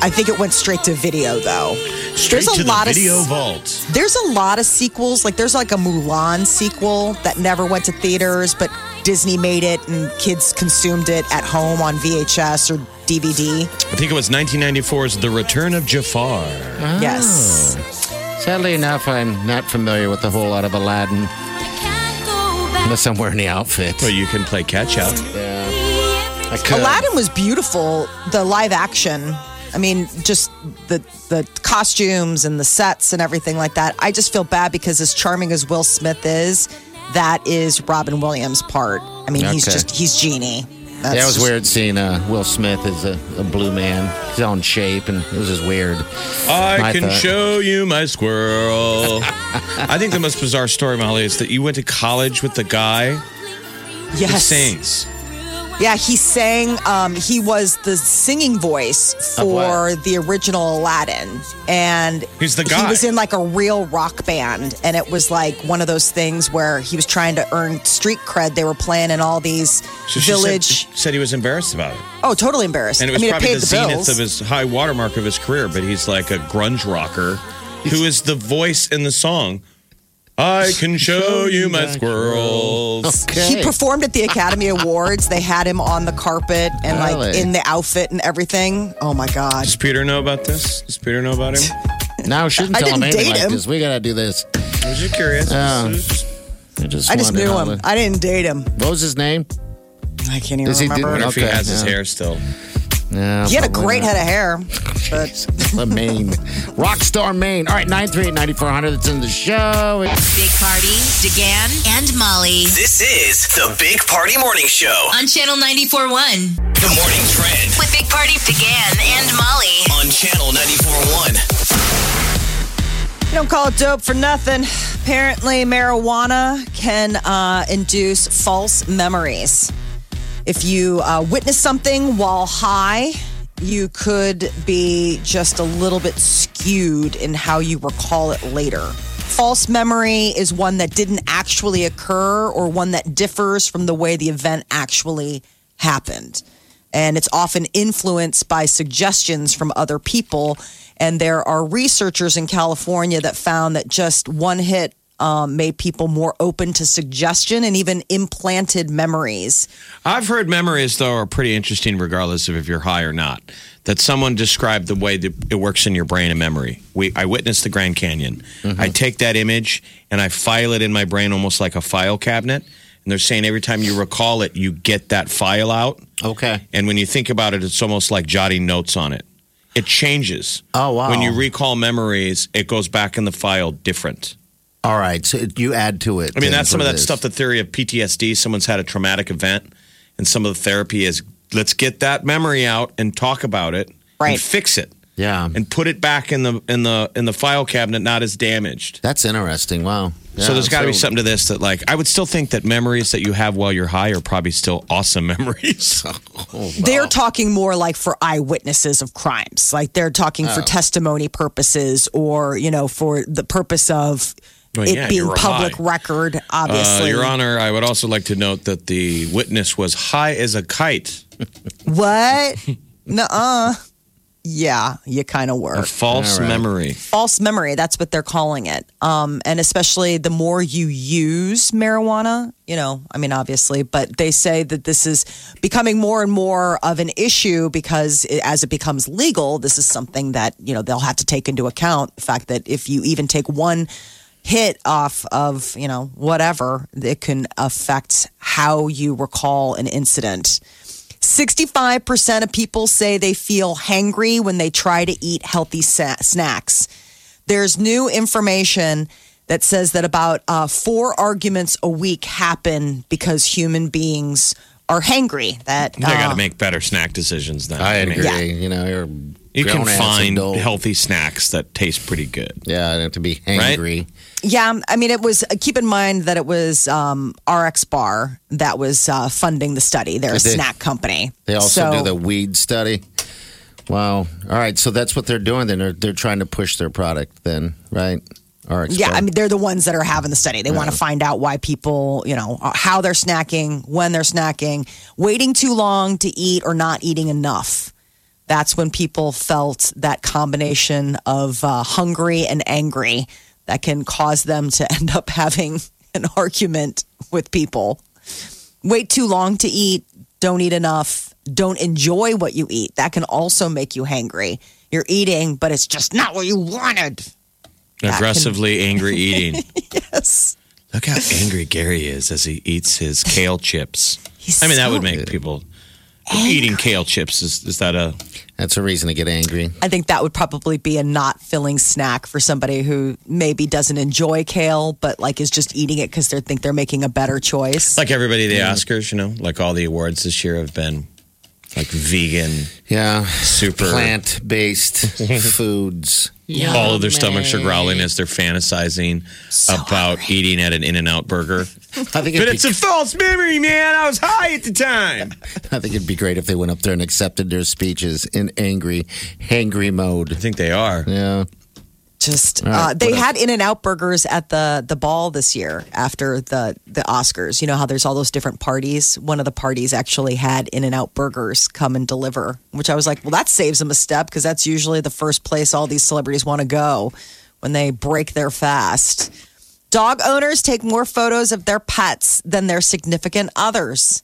I think it went straight to video though. Straight there's a to lot the video of vault. there's a lot of sequels. Like there's like a Mulan sequel that never went to theaters, but Disney made it and kids consumed it at home on VHS or DVD. I think it was 1994's The Return of Jafar. Ah. Yes. Sadly enough, I'm not familiar with a whole lot of Aladdin. Unless I'm wearing the outfit. But you can play catch up. I could. Aladdin was beautiful. The live action. I mean, just the the costumes and the sets and everything like that. I just feel bad because as charming as Will Smith is, that is Robin Williams' part. I mean, he's Okay. just he's genie. That's yeah, it was just- weird seeing uh, Will Smith as a, a blue man. He's all in shape, and it was just weird. I My can thought. show you my squirrel. I think the most bizarre story, Molly, is that you went to college with the guy who Yes. sings. Yeah, he sang. Um, he was the singing voice for the original Aladdin, and He's the He was in like a real rock band, and it was like one of those things where he was trying to earn street cred. They were playing in all these So she village. said, said he was embarrassed about it. oh, totally embarrassed. And it was I mean, it probably paid the, the, zenith bills. of his high watermark of his career, but he's like a grunge rocker who is the voice in the song I can show you my squirrels. Okay. He performed at the Academy Awards. They had him on the carpet and like Really? in the outfit and everything. Oh my god. Does Peter know about this? Does Peter know about him? [LAUGHS] Now shouldn't I tell him didn't anything date like him. this. We gotta do this. I was just curious. Yeah. I just, I just wondered knew how him. the- I didn't date him. What was his name? I can't even Is he remember. I wonder if he Okay, has his yeah. hair still. Yeah, he had a great not. head of hair, but [LAUGHS] The mane. Rockstar mane. All right, 938-9400. That's in the show. Big Party, DeGan, and Molly This is the Big Party Morning Show. on Channel 94.1 The morning trend with Big Party, DeGan, and Molly. on Channel 94.1. you don't call it dope for nothing. Apparently, marijuana can uh, induce false memories. If you uh, witness something while high, you could be just a little bit skewed in how you recall it later. False memory is one that didn't actually occur or one that differs from the way the event actually happened. And it's often influenced by suggestions from other people. And there are researchers in California that found that just one hit um, made people more open to suggestion and even implanted memories. I've heard memories though are pretty interesting, regardless of if you're high or not. That someone described the way that it works in your brain and memory. We, I witnessed the Grand Canyon. I take that image and I file it in my brain almost like a file cabinet. And they're saying every time you recall it, you get that file out. Okay. And when you think about it, it's almost like jotting notes on it. It changes. Oh, wow. When you recall memories, it goes back in the file different. All right, so you add to it. I mean, that's some of that this. stuff, the theory of PTSD. Someone's had a traumatic event, and some of the therapy is let's get that memory out and talk about it Right. and fix it Yeah, and put it back in the in the in the file cabinet not as damaged. that's interesting. Wow. so there's got to be something to this that like I would still think that memories that you have while you're high are probably still awesome [LAUGHS] memories. [LAUGHS] Oh, they're talking more like for eyewitnesses of crimes. Like they're talking Oh. for testimony purposes or, you know, for the purpose of Well, it yeah, being public high. record, Uh, obviously. Your Honor, I would also like to note that the witness was high as a kite. What? [LAUGHS] Nuh-uh. Yeah, you kind of were. A false All right. memory. False memory, that's what they're calling it. Um, and especially the more you use marijuana, you know, I mean, obviously, but they say that this is becoming more and more of an issue because it, as it becomes legal, this is something that, you know, they'll have to take into account. The fact that if you even take one hit off of, you know, whatever, it can affect how you recall an incident. 65% of people say they feel hangry when they try to eat healthy sa- snacks. There's new information that says that about uh, four arguments a week happen because human beings are hangry. That They got uh, to make better snack decisions then. I mean, agree. You know, you're You can find adult. healthy snacks that taste pretty good. Yeah, I don't have to be angry. Yeah, I mean, it was. Keep in mind that it was um, RX Bar that was uh, funding the study. They're a They- snack company. They also So- do the weed study. Wow. All right, so that's what they're doing. Then they're they're trying to push their product. Then right? Or Yeah, I mean, they're the ones that are having the study. They want to find out why people, you know, uh, how they're snacking, when they're snacking, waiting too long to eat or not eating enough. That's when people felt that combination of uh, hungry and angry that can cause them to [LAUGHS] end up having an argument with people. Wait too long to eat, don't eat enough, don't enjoy what you eat. That can also make you hangry. You're eating, but it's just not what you wanted. can- Aggressively angry [LAUGHS] eating. Yes. Look how angry Gary is as he eats his kale chips. He's I mean, that would make people eating kale chips. Is, is that a That's a reason to get angry. I think that would probably be a not filling snack for somebody who maybe doesn't enjoy kale, but like is just eating it because they think they're making a better choice. like everybody at the mm. Oscars? You know, like all the awards this year have been like vegan. Yeah, Super. plant based [LAUGHS] foods. all of their stomachs are growling as they're fantasizing about eating at an In and Out burger. [LAUGHS] I think But it's a false memory, man. I was high at the time. [LAUGHS] I think it'd be great if they went up there and accepted their speeches in angry, hangry mode. I think they are. Yeah. Just right, uh, they had In and Out burgers at the the ball this year after the the Oscars. You know how there's all those different parties. One of the parties actually had In and Out burgers come and deliver, which I was like, well, that saves them a step because that's usually the first place all these celebrities want to go when they break their fast. Dog owners take more photos of their pets than their significant others.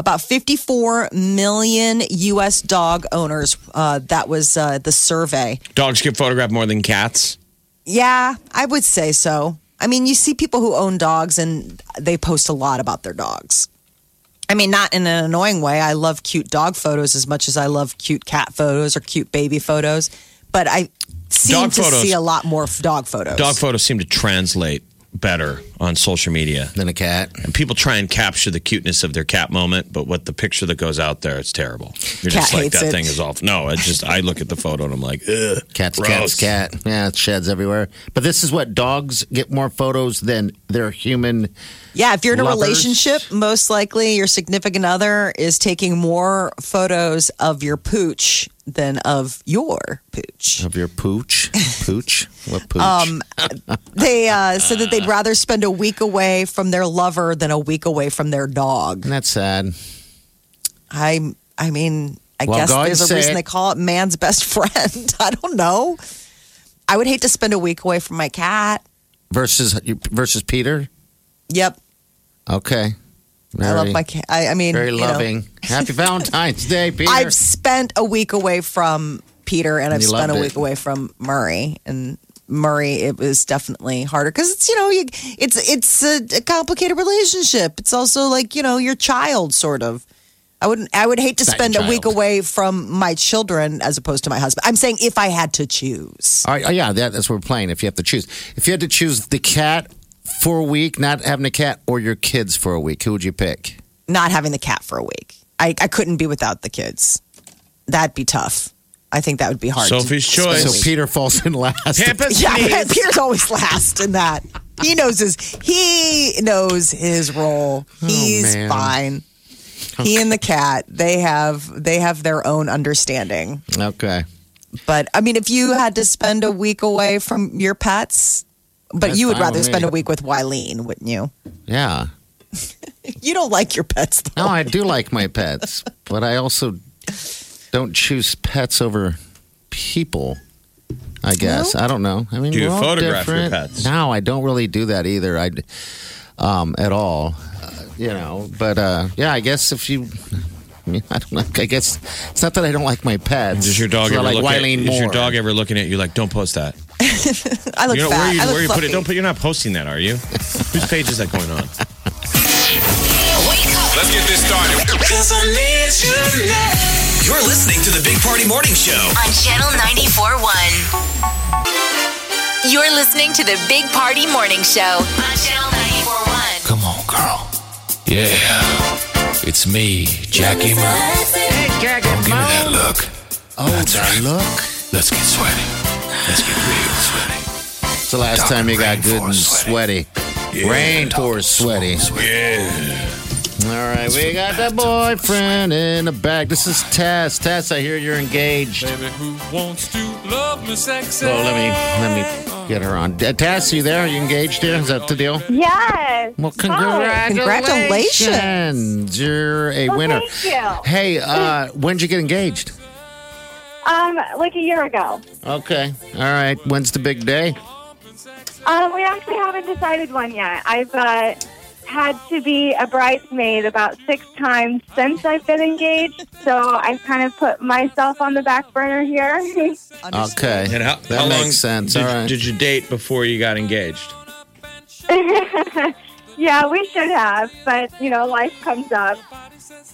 About 54 million U.S. dog owners. Uh, that was uh, the survey. Dogs get photographed more than cats. Yeah, I would say so. I mean, you see people who own dogs and they post a lot about their dogs. I mean, not in an annoying way. I love cute dog photos as much as I love cute cat photos or cute baby photos. But I seem Dog to photos- see a lot more dog photos. Dog photos seem to translate better on social media. Than a cat. And people try and capture the cuteness of their cat moment, but what the picture that goes out there, it's terrible. You're Cat just like, that it. thing is off. No, it's just, I look at the photo and I'm like, ugh. Cat's gross. cat's cat. Yeah, it sheds everywhere. But this is what dogs get more photos than their human. Yeah, if you're in a Lovers. relationship, most likely your significant other is taking more photos of your pooch than of your pooch. Of your pooch, pooch, what [LAUGHS] pooch? Um, they uh, said that they'd rather spend a week away from their lover than a week away from their dog. That's sad. I, I mean, I Well, guess there's a reason it. they call it man's best [LAUGHS] friend. I don't know. I would hate to spend a week away from my cat. Versus versus Peter. Yep, Okay. I love my cat. I, I mean, Very you know, loving. Happy Valentine's Day, [LAUGHS] Peter. I've spent a week away from Peter and I've spent a week it. away from Murray and Murray it was definitely harder because it's you know you, it's it's a, a complicated relationship it's also like you know your child sort of I wouldn't I would hate to Not spend a week away from my children as opposed to my husband I'm saying if I had to choose All right, oh, yeah, that, that's what we're playing. If you have to choose, if you had to choose the cat for a week, not having a cat, or your kids for a week, who would you pick? not having the cat for a week I, I couldn't be without the kids that'd be tough I think that would be hard Sophie's spend a choice. So. Peter falls in last. Pampas [LAUGHS] Yeah, needs- [LAUGHS] Peter's always last in that. He knows his he knows his role. Oh, He's man. fine. He and the cat, they have they have their own understanding. Okay. But I mean, if you had to spend a week away from your pets, but That's you would fine rather with spend a week with Wileen, wouldn't you? Yeah. [LAUGHS] You don't like your pets though. No, I do like my pets, [LAUGHS] but I also don't choose pets over people. I guess I don't know. I mean, Do you we're all photograph your different. pets? No, I don't really do that either. I, um, at all. Uh, you know, but uh, yeah, I guess if you. I mean, I don't know. I guess it's not that I don't like my pets. Does your dog It's ever not like look at, Wileen is your Moore. dog ever looking at you like, don't post that? I look You know, fat. where you, I look where you put it? Don't put. You're not posting that, are you? Whose page is that going on? Let's get this started. You're listening to the Big Party Morning Show. on Channel 94.1. You're listening to the Big Party Morning Show on Channel 94.1. Come on, girl. Yeah. It's me, Jackie Mo. Jackie Give me that look. Oh, that look. Let's get sweaty. Let's get real sweaty. It's the last Dr. time you got good and Rainforest sweaty. Yeah, Rain Dr. tours sweaty. Yeah. All right, we got the boyfriend in the back. This is Tess. Tess, I hear you're engaged. Baby, who wants to love me sexy? Well, let me let me get her on. Uh, Tess, you there? Are you engaged here? Is that the deal? Yes. Well, congratulations. Congratulations. You're a Well, winner. thank you. Hey, uh, when did you get engaged? Um, like a year ago. Okay. All right. When's the big day? Um, we actually haven't decided one yet. I've uh, had to be a bridesmaid about six times since I've been engaged, so I've kind of put myself on the back burner here. [LAUGHS] Okay. And how, that how makes long sense. Did, All right. did you date before you got engaged? [LAUGHS] yeah, we should have, but you know, life comes up.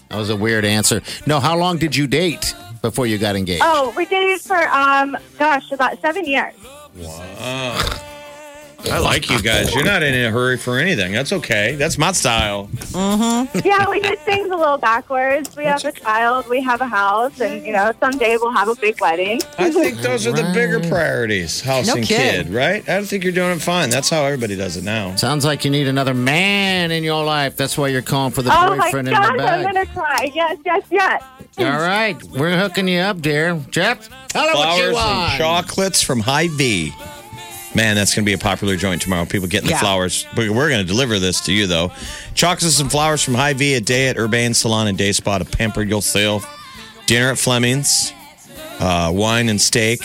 that was a weird answer. No, how long did you date before you got engaged? Oh, we dated for um, gosh, about seven years. Wow. I like you guys. You're not in a hurry for anything. That's okay. That's my style. yeah, we did things a little backwards. We have a child, we have a house, and you know, someday we'll have a big wedding. I think those are the bigger priorities. House No and kid. kid, right? I don't think you're doing it fine. That's how everybody does it now. Sounds like you need another man in your life. That's why you're calling for the oh my boyfriend gosh, in the I'm bag. gonna cry. Yes, yes, yes. All right, we're hooking you up, dear. Jeff, tell her what you Flowers want. and chocolates from Hy-Vee. Man, that's going to be a popular joint tomorrow. People getting the Yeah. flowers. But we're going to deliver this to you, though. Chocolates and flowers from Hy-Vee, a day at Urbane Salon and Day Spa to pamper yourself. Dinner at Fleming's, uh, wine and steak,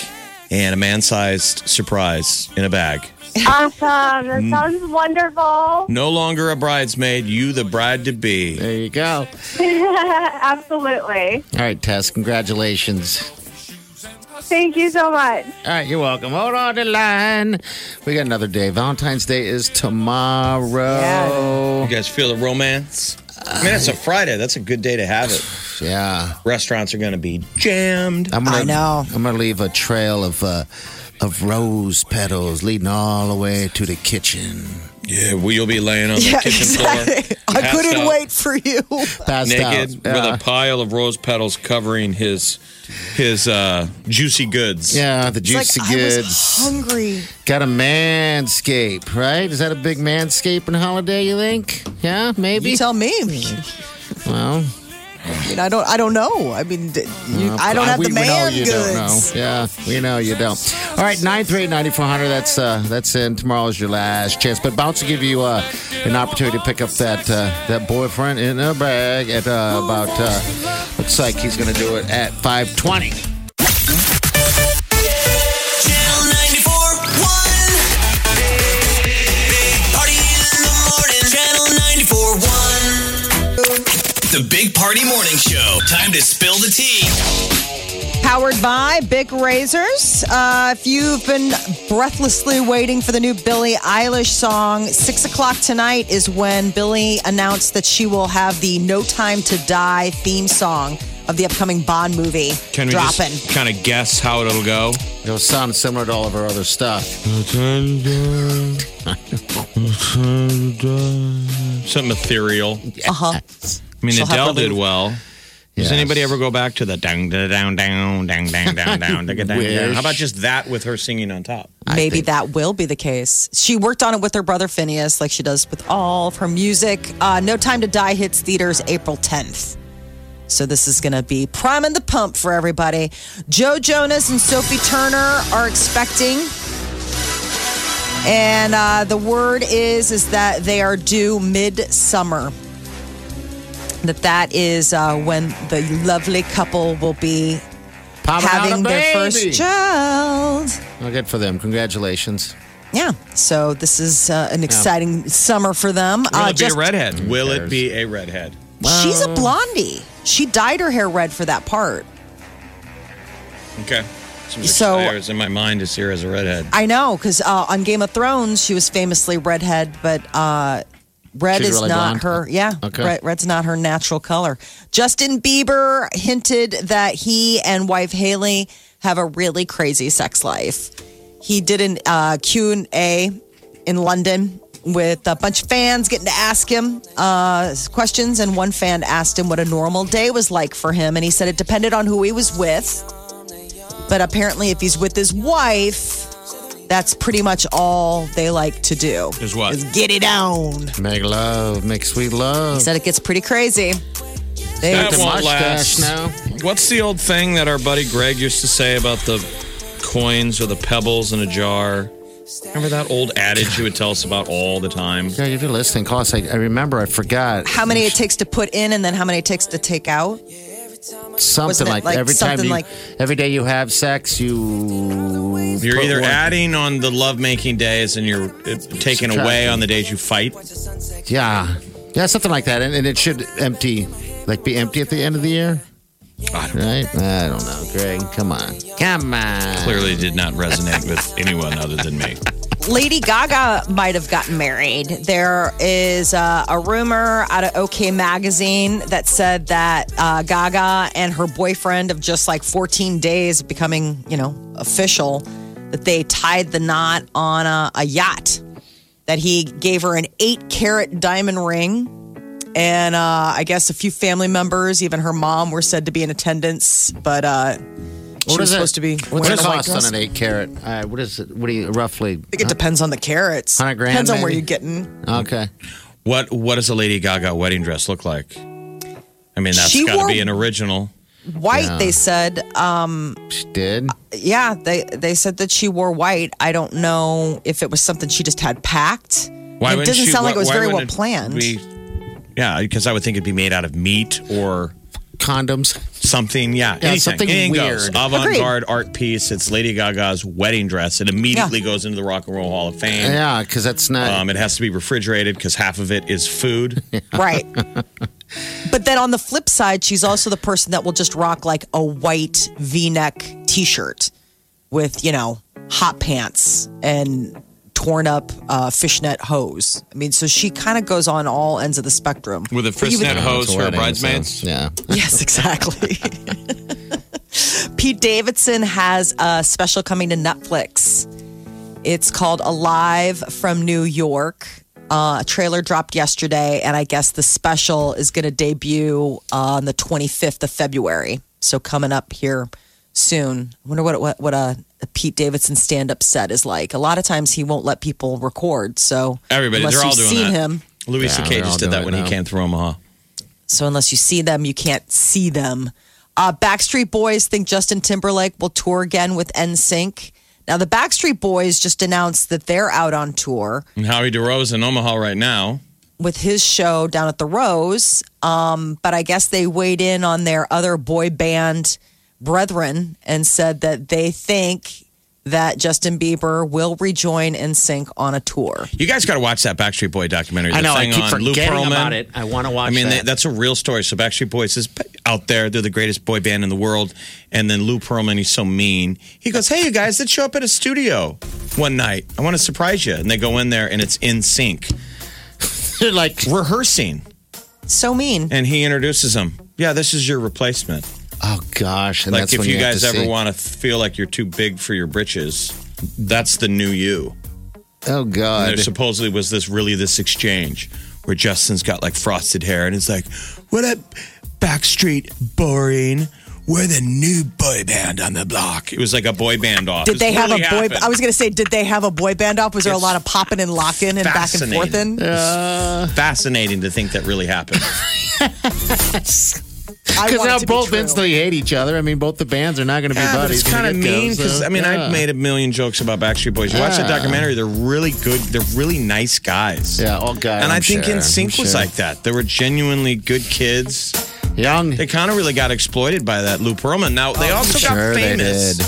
and a man sized surprise in a bag. Awesome. That sounds wonderful. No longer a bridesmaid, you the bride to be. There you go. [LAUGHS] Absolutely. All right, Tess, congratulations. Thank you so much. All right, you're welcome. Hold on the line. We got another day. Valentine's Day is tomorrow. You guys feel the romance? I mean, it's a Friday. That's a good day to have it. [SIGHS] Yeah. Restaurants are going to be jammed. I'm gonna, I know. I'm gonna leave a trail of uh, of rose petals leading all the way to the kitchen. Yeah, well, you'll be laying on the Yeah, kitchen exactly. floor. I couldn't out, wait for you. Passed Naked out. with a pile of rose petals covering his his uh, juicy goods. Yeah, the juicy like I goods. was hungry. Got a manscape, right? Is that a big manscaping holiday? You think? Yeah, maybe. You tell me. well, I mean, I don't. I don't know. I mean, you, I don't have we, the we know man you goods. don't know. Yeah, we know you don't. All right, nine three ninety four hundred. That's uh, that's in. Tomorrow's your last chance, but bounce will give you uh, an opportunity to pick up that uh, that boyfriend in a bag at uh, about. Uh, looks like he's going to do it at five twenty. 94.1. The Big Party Morning Show. Time to spill the tea. Powered by Bic Razors. Uh, if you've been breathlessly waiting for the new Billie Eilish song, six o'clock tonight is when Billie announced that she will have the "No Time to Die" theme song of the upcoming Bond movie Can we dropping. just kind of guess how it'll go? It'll sound similar to all of her other stuff. [LAUGHS] Something ethereal. Uh huh. I mean, She'll Adele did well. Does Yes. anybody ever go back to the down, down, down, down, down, down, down, down, down, down? How about just that with her singing on top? Maybe think- that will be the case. She worked on it with her brother Finneas, like she does with all of her music. Uh, no Time to Die hits theaters April 10th. So this is going to be priming the pump for everybody. Joe Jonas and Sophie Turner are expecting. And uh, the word is is that they are due midsummer. That that is uh, when the lovely couple will be Popping having their first child. Well, good for them. Congratulations. Yeah. So this is uh, an exciting summer for them. Will Uh, it be a redhead? Will it be a redhead? She's a blondie. She dyed her hair red for that part. Okay. Seems So- exciting. It's in my mind to see her as a redhead. I know because uh, on Game of Thrones she was famously redhead, but uh, red She's is really not blonde? her. Yeah, Okay. red, red's not her natural color. Justin Bieber hinted that he and wife Hailey have a really crazy sex life. He did an uh, Q and A in London with a bunch of fans getting to ask him uh, questions, and one fan asked him what a normal day was like for him, and he said it depended on who he was with. But apparently, if he's with his wife, that's pretty much all they like to do. Is what? Is get it on. Make love, make sweet love. He said it gets pretty crazy. They, That won't last. now. What's the old thing that our buddy Greg used to say about the coins or the pebbles in a jar? Remember that old adage he would tell us about all the time? Yeah, if you're listening, call us. I, I remember. I forgot. how many it takes to put in, and then how many it takes to take out. Something like, like every time you, like- every day you have sex, you You're put either one- adding on the lovemaking days and you're uh, taking away on the days you fight. Yeah, yeah, something like that, and, and it should empty, like be empty at the end of the year, I don't right? I don't know, Greg. Come on, come on. clearly did not resonate with anyone other than me. Lady Gaga might have gotten married. There is uh, a rumor out of OK Magazine that said that uh, Gaga and her boyfriend of just like 14 days becoming, you know, official, that they tied the knot on a, a yacht. That he gave her an eight carat diamond ring. And uh, I guess a few family members, even her mom, were said to be in attendance. But uh, she What was it? supposed to be What's wearing it a white cost on an eight carat? Uh, what is it? What do you roughly? I think it depends on the carats. 100 grand, Depends on where you're getting. Okay. What What does a Lady Gaga wedding dress look like? I mean, that's She got to wore- be an original. White, Yeah. they said. Um, She did. yeah, they they said that she wore white. I don't know if it was something she just had packed. Why it wouldn't doesn't she- sound like it was why very well wouldn't it planned. be- yeah, because I would think it'd be made out of meat or condoms. something, yeah, Yeah, anything, something anything weird. goes. Avant-garde art piece. It's Lady Gaga's wedding dress. It immediately goes into the Rock and Roll Hall of Fame. Yeah, because that's not. Um, it has to be refrigerated because half of it is food. [LAUGHS] Right. but then on the flip side, she's also the person that will just rock like a white v neck t shirt with, you know, hot pants and torn up uh, fishnet hose. I mean, so she kind of goes on all ends of the spectrum. With a But you would- fishnet hose it's a for her wedding, so, bridesmaids. yeah. Yes, exactly. [LAUGHS] Pete Davidson has a special coming to Netflix. It's called Alive from New York. Uh, a trailer dropped yesterday, and I guess the special is going to debut on the 25th of February. So coming up here soon. I wonder what what, what a, a Pete Davidson stand up set is like. A lot of times he won't let people record. So Everybody, unless they're all you've doing seen that. him, Louis Yeah, C.K. they're all just did doing that it when he now. came through Omaha. So unless you see them, you can't see them. Uh, Backstreet Boys think Justin Timberlake will tour again with NSYNC. Now the Backstreet Boys just announced that they're out on tour And Howie DeRose in Omaha right now. with his show down at the Rose. Um, but I guess they weighed in on their other boy band brethren and said that they think that Justin Bieber will rejoin NSYNC on a tour. You guys got to watch that Backstreet Boy documentary. I The know, I thing keep on Lou forgetting Pearlman. about it. I wanna watch I mean, that. They, that's a real story. So Backstreet Boys is out there. They're the greatest boy band in the world. And then Lou Pearlman, he's so mean. He goes, "Hey, you guys, let's show up at a studio one night. I want to surprise you." And they go in there, and it's in sync, [LAUGHS] They're like, rehearsing. So mean. And he introduces them. Yeah, this is your replacement. Oh gosh. And like that's if when you, have guys ever see. want to feel like you're too big for your britches, that's the new you. Oh And God. there supposedly was this really this exchange where Justin's got like frosted hair and it's like, "What up, Backstreet? Boring. We're the new boy band on the block." It was like a boy band off. Did they have really a boy? happened. I was going to say, did they have a boy band off? Was there a lot of popping and locking and back and forth in? fascinating. fascinating to think that really happened. [LAUGHS] [LAUGHS] I Because now to be both true. instantly hate each other. I mean, both the bands are not going to be Yeah, buddies. it's kind of from the get-go, mean because so, I mean yeah. I've made a million jokes about Backstreet Boys. You watch the documentary; they're really good. They're really nice guys. Yeah, all guys. and i I'm think sure, In Sync I'm was sure. like that. They were genuinely good kids. young. They kind of really got exploited by that Lou Pearlman. Now they oh, also sure got they famous. did.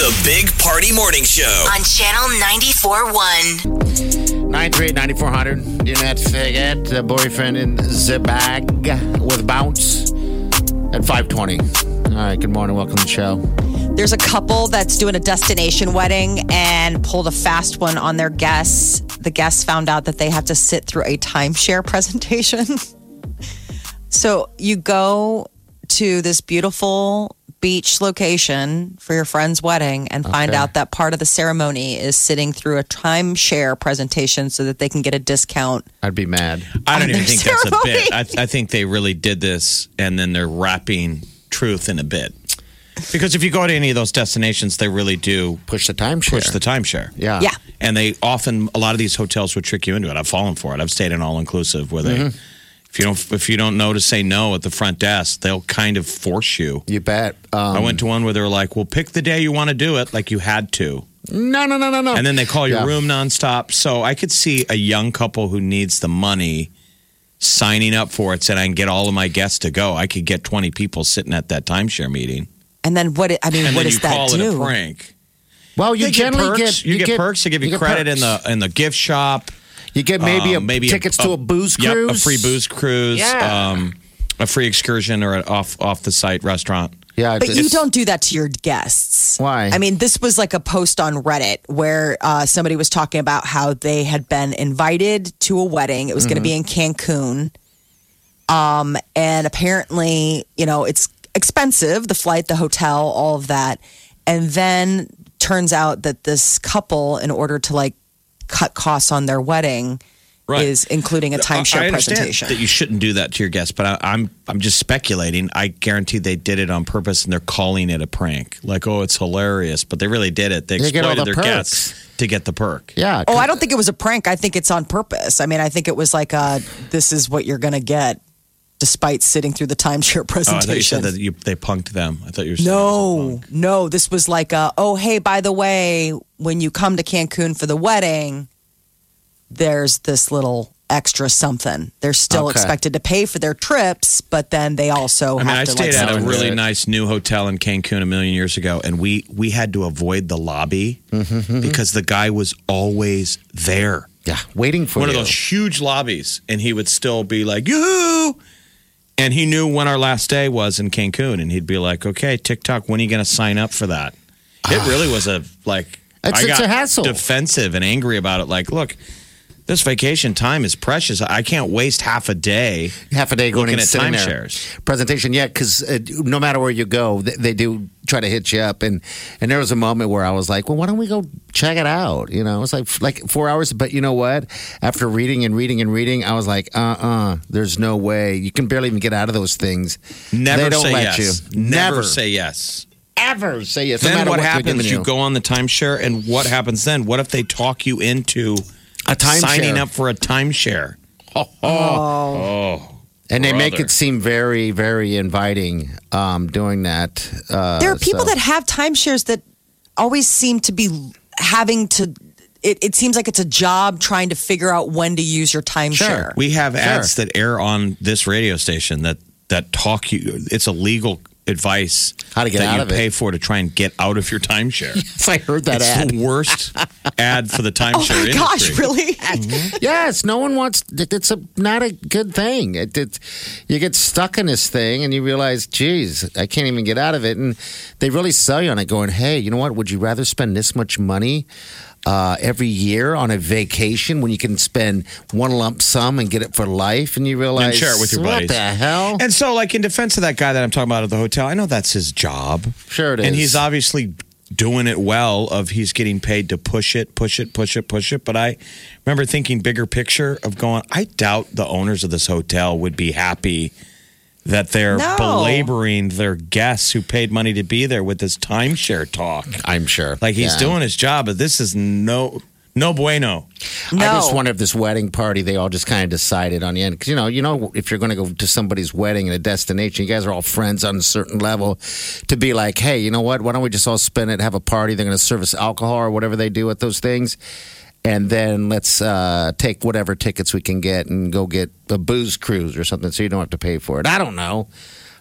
The Big Party Morning Show. On Channel 94.1. 938 9400. Do not forget the boyfriend in the bag with bounce at 520. All right, good morning. Welcome to the show. There's a couple that's doing a destination wedding and pulled a fast one on their guests. The guests found out that they have to sit through a timeshare [LAUGHS] presentation. so you go to this beautiful beach location for your friend's wedding and find Okay. out that part of the ceremony is sitting through a timeshare presentation so that they can get a discount. I'd be mad. I don't even their think that's a bit. I, I think they really did this, and then they're wrapping truth in a bit. Because if you go to any of those destinations, they really do Push the timeshare. push the timeshare. Yeah. Yeah. And they often, a lot of these hotels would trick you into it. I've fallen for it. I've stayed in all inclusive where they, Mm-hmm. If you don't, if you don't know to say no at the front desk, they'll kind of force you. You bet. Um, I went to one where they were like, "Well, pick the day you want to do it, like you had to," No, no, no, no, no. and then they call your Yeah. room nonstop. So I could see a young couple who needs the money signing up for it, saying, "I can get all of my guests to go. I could get twenty people sitting at that timeshare meeting." And then what? I mean, And what then does you that call do? it a prank. Well, you They get generally perks. get you, get, perks. They give you, get credit in the in the gift shop. You get maybe Um, a maybe tickets to a booze yep, cruise. a free booze cruise, Yeah. um, a free excursion, or an off off the site restaurant. Yeah, But you don't do that to your guests. Why? I mean, this was like a post on Reddit where uh, somebody was talking about how they had been invited to a wedding. It was going to be in Cancun. Um, and apparently, you know, it's expensive the flight, the hotel, all of that. And then turns out that this couple, in order to like cut costs on their wedding, Right. is including a timeshare I understand presentation. that you shouldn't do that to your guests, but I, I'm I'm just speculating. I guarantee they did it on purpose, and they're calling it a prank. Like, oh, it's hilarious, but they really did it. They They get all exploited the their perks. guests to get the perk. yeah. Oh, I don't think it was a prank. I think it's on purpose. I mean, I think it was like, uh, this is what you're going to get despite sitting through the timeshare [LAUGHS] Oh, I thought you presentation. said that you, they punked them. I thought you were saying it was a no, punk. no, this was like, a, oh, hey, by the way, when you come to Cancun for the wedding, there's this little extra something. They're still Okay. expected to pay for their trips, but then they also I mean, have I to stayed like at a really did. nice new hotel in Cancun a million years ago, and we we had to avoid the lobby mm-hmm. because the guy was always there. Yeah, waiting for One you. of those huge lobbies, and he would still be like, "Yoo!" And he knew when our last day was in Cancun, and he'd be like, "Okay, TikTok, when are you going to sign up for that?" It ah. really was a like. It's- I it's got a hassle. Defensive and angry about it. Like, look, this vacation time is precious. I can't waste half a day. half a day going and at sitting there. timeshares. Presentation, yeah, because uh, no matter where you go, they, they do try to hit you up. And and there was a moment where I was like, well, why don't we go check it out? You know, it's like like four hours. But you know what? After reading and reading and reading, I was like, uh uh there's no way. You can barely even get out of those things. Never they don't say let yes. you. Never, say yes. ever say yes. Then matter what, they're happens? giving You go on the timeshare, and what happens then? What if they talk you into a timeshare. signing up for a timeshare? Oh, and they make it seem very, very inviting um, doing that. Uh, there are people so- that have timeshares that always seem to be having to. It, it seems like it's a job trying to figure out when to use your timeshare. we have Sure. ads that air on this radio station that that talk you. It's a legal advice How to get that out you of it. pay for to try and get out of your timeshare. [LAUGHS] Yes, I heard that it's ad. the worst [LAUGHS] ad for the Oh timeshare my gosh, industry. really? Mm-hmm. Yes, no one wants. It's a, not a good thing. It, it, you get stuck in this thing, and you realize, geez, I can't even get out of it. And they really sell you on it, going, "Hey, you know what? Would you rather spend this much money uh, every year on a vacation when you can spend one lump sum and get it for life?" And you realize, and share it with your what buddies. the hell? And so, like in defense of that guy that I'm talking about at the hotel, I know that's his job. Sure it is, And he's obviously doing it well. Of he's getting paid to push it, push it, push it, push it. But I remember thinking bigger picture of going. I doubt the owners of this hotel would be happy that they're No. belaboring their guests who paid money to be there with this timeshare talk. I'm sure. Like he's Yeah. doing his job, but this is no no bueno. No. I just wonder if this wedding party they all just kind of decided on the end because you know you know if you're going to go to somebody's wedding in a destination, you guys are all friends on a certain level. To be like, hey, you know what? Why don't we just all spend it, have a party? They're going to serve us alcohol or whatever they do at those things, and then let's uh, take whatever tickets we can get and go get a booze cruise or something, so you don't have to pay for it. I don't know.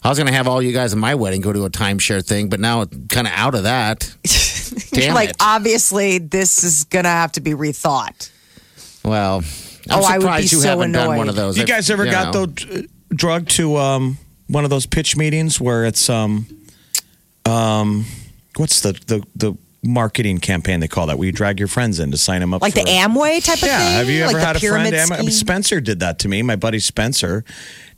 I was going to have all you guys at my wedding go to a timeshare thing, but now it's kind of out of that. [LAUGHS] Damn like it. obviously this is gonna have to be rethought. Well, I'm Oh, I would be you so haven't done annoyed. one of those. You guys ever you got know. though drugged to um, one of those pitch meetings where it's um, um, what's the the the marketing campaign they call that? Where you drag your friends in to sign them up, Like for, the Amway type of Yeah, thing? have you ever like had a friend? pyramid Am- scheme? Spencer did that to me. My buddy Spencer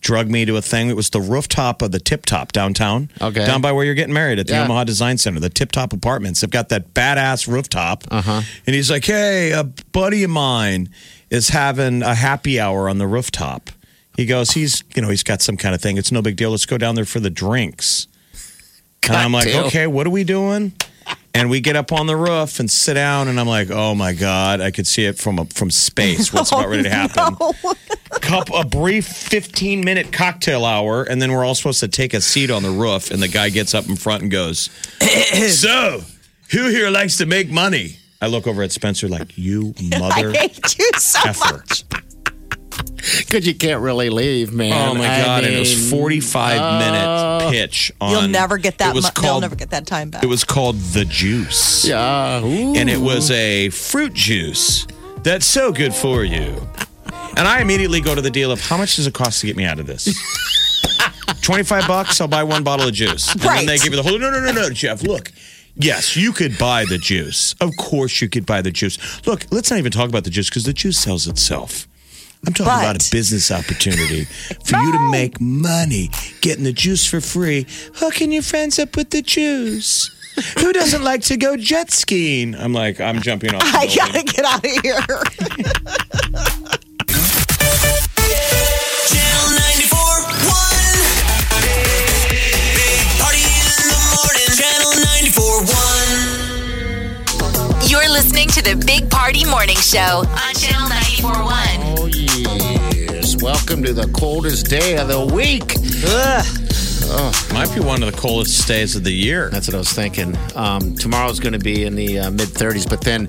drugged me to a thing. It was the rooftop of the Tip Top downtown. Okay. down by where you're getting married at the Yeah. Omaha Design Center, the Tip Top Apartments. They've got that badass rooftop. Uh-huh. And he's like, "Hey, a buddy of mine is having a happy hour on the rooftop." He goes, "He's, you know, he's got some kind of thing. It's no big deal. Let's go down there for the drinks." and I'm like, Cocktail. "Okay, what are we doing?" And we get up on the roof and sit down, and I'm like, "Oh my god, I could see it from a, from space. [LAUGHS] What's about ready to happen?" Cup a brief 15 minute cocktail hour, and then we're all supposed to take a seat on the roof, and the guy gets up in front and goes, [CLEARS THROAT] "So, who here likes to make money?" I look over at Spencer like, "You [LAUGHS] mother I hate you so effer." much. Because you can't really leave, man. Oh my I god! and it was mean, 45 uh, minute pitch on. You'll never get that. It was mu- they'll called. never get that time back. It was called the juice. Yeah. ooh. and it was a fruit juice that's so good for you. And I immediately go to the deal of how much does it cost to get me out of this? [LAUGHS] 25 bucks, I'll buy one bottle of juice. And then they give you the whole no, no, no, no, Jeff, look. Yes, you could buy the juice. Of course, you could buy the juice. Look, let's not even talk about the juice because the juice sells itself. I'm talking But- about a business opportunity for you to make money getting the juice for free, hooking your friends up with the juice. Who doesn't like to go jet skiing? I'm like, I'm jumping off. the [LAUGHS] I gotta get out of here. [LAUGHS] Channel 94.1. Big Party in the morning. Channel 94.1. You're listening to the Big Party Morning Show on Channel 941. Oh, yes. Welcome to the coldest day of the week. Might be one of the coldest days of the year. That's what I was thinking. Um, tomorrow's going to be in the uh, mid 30s, but then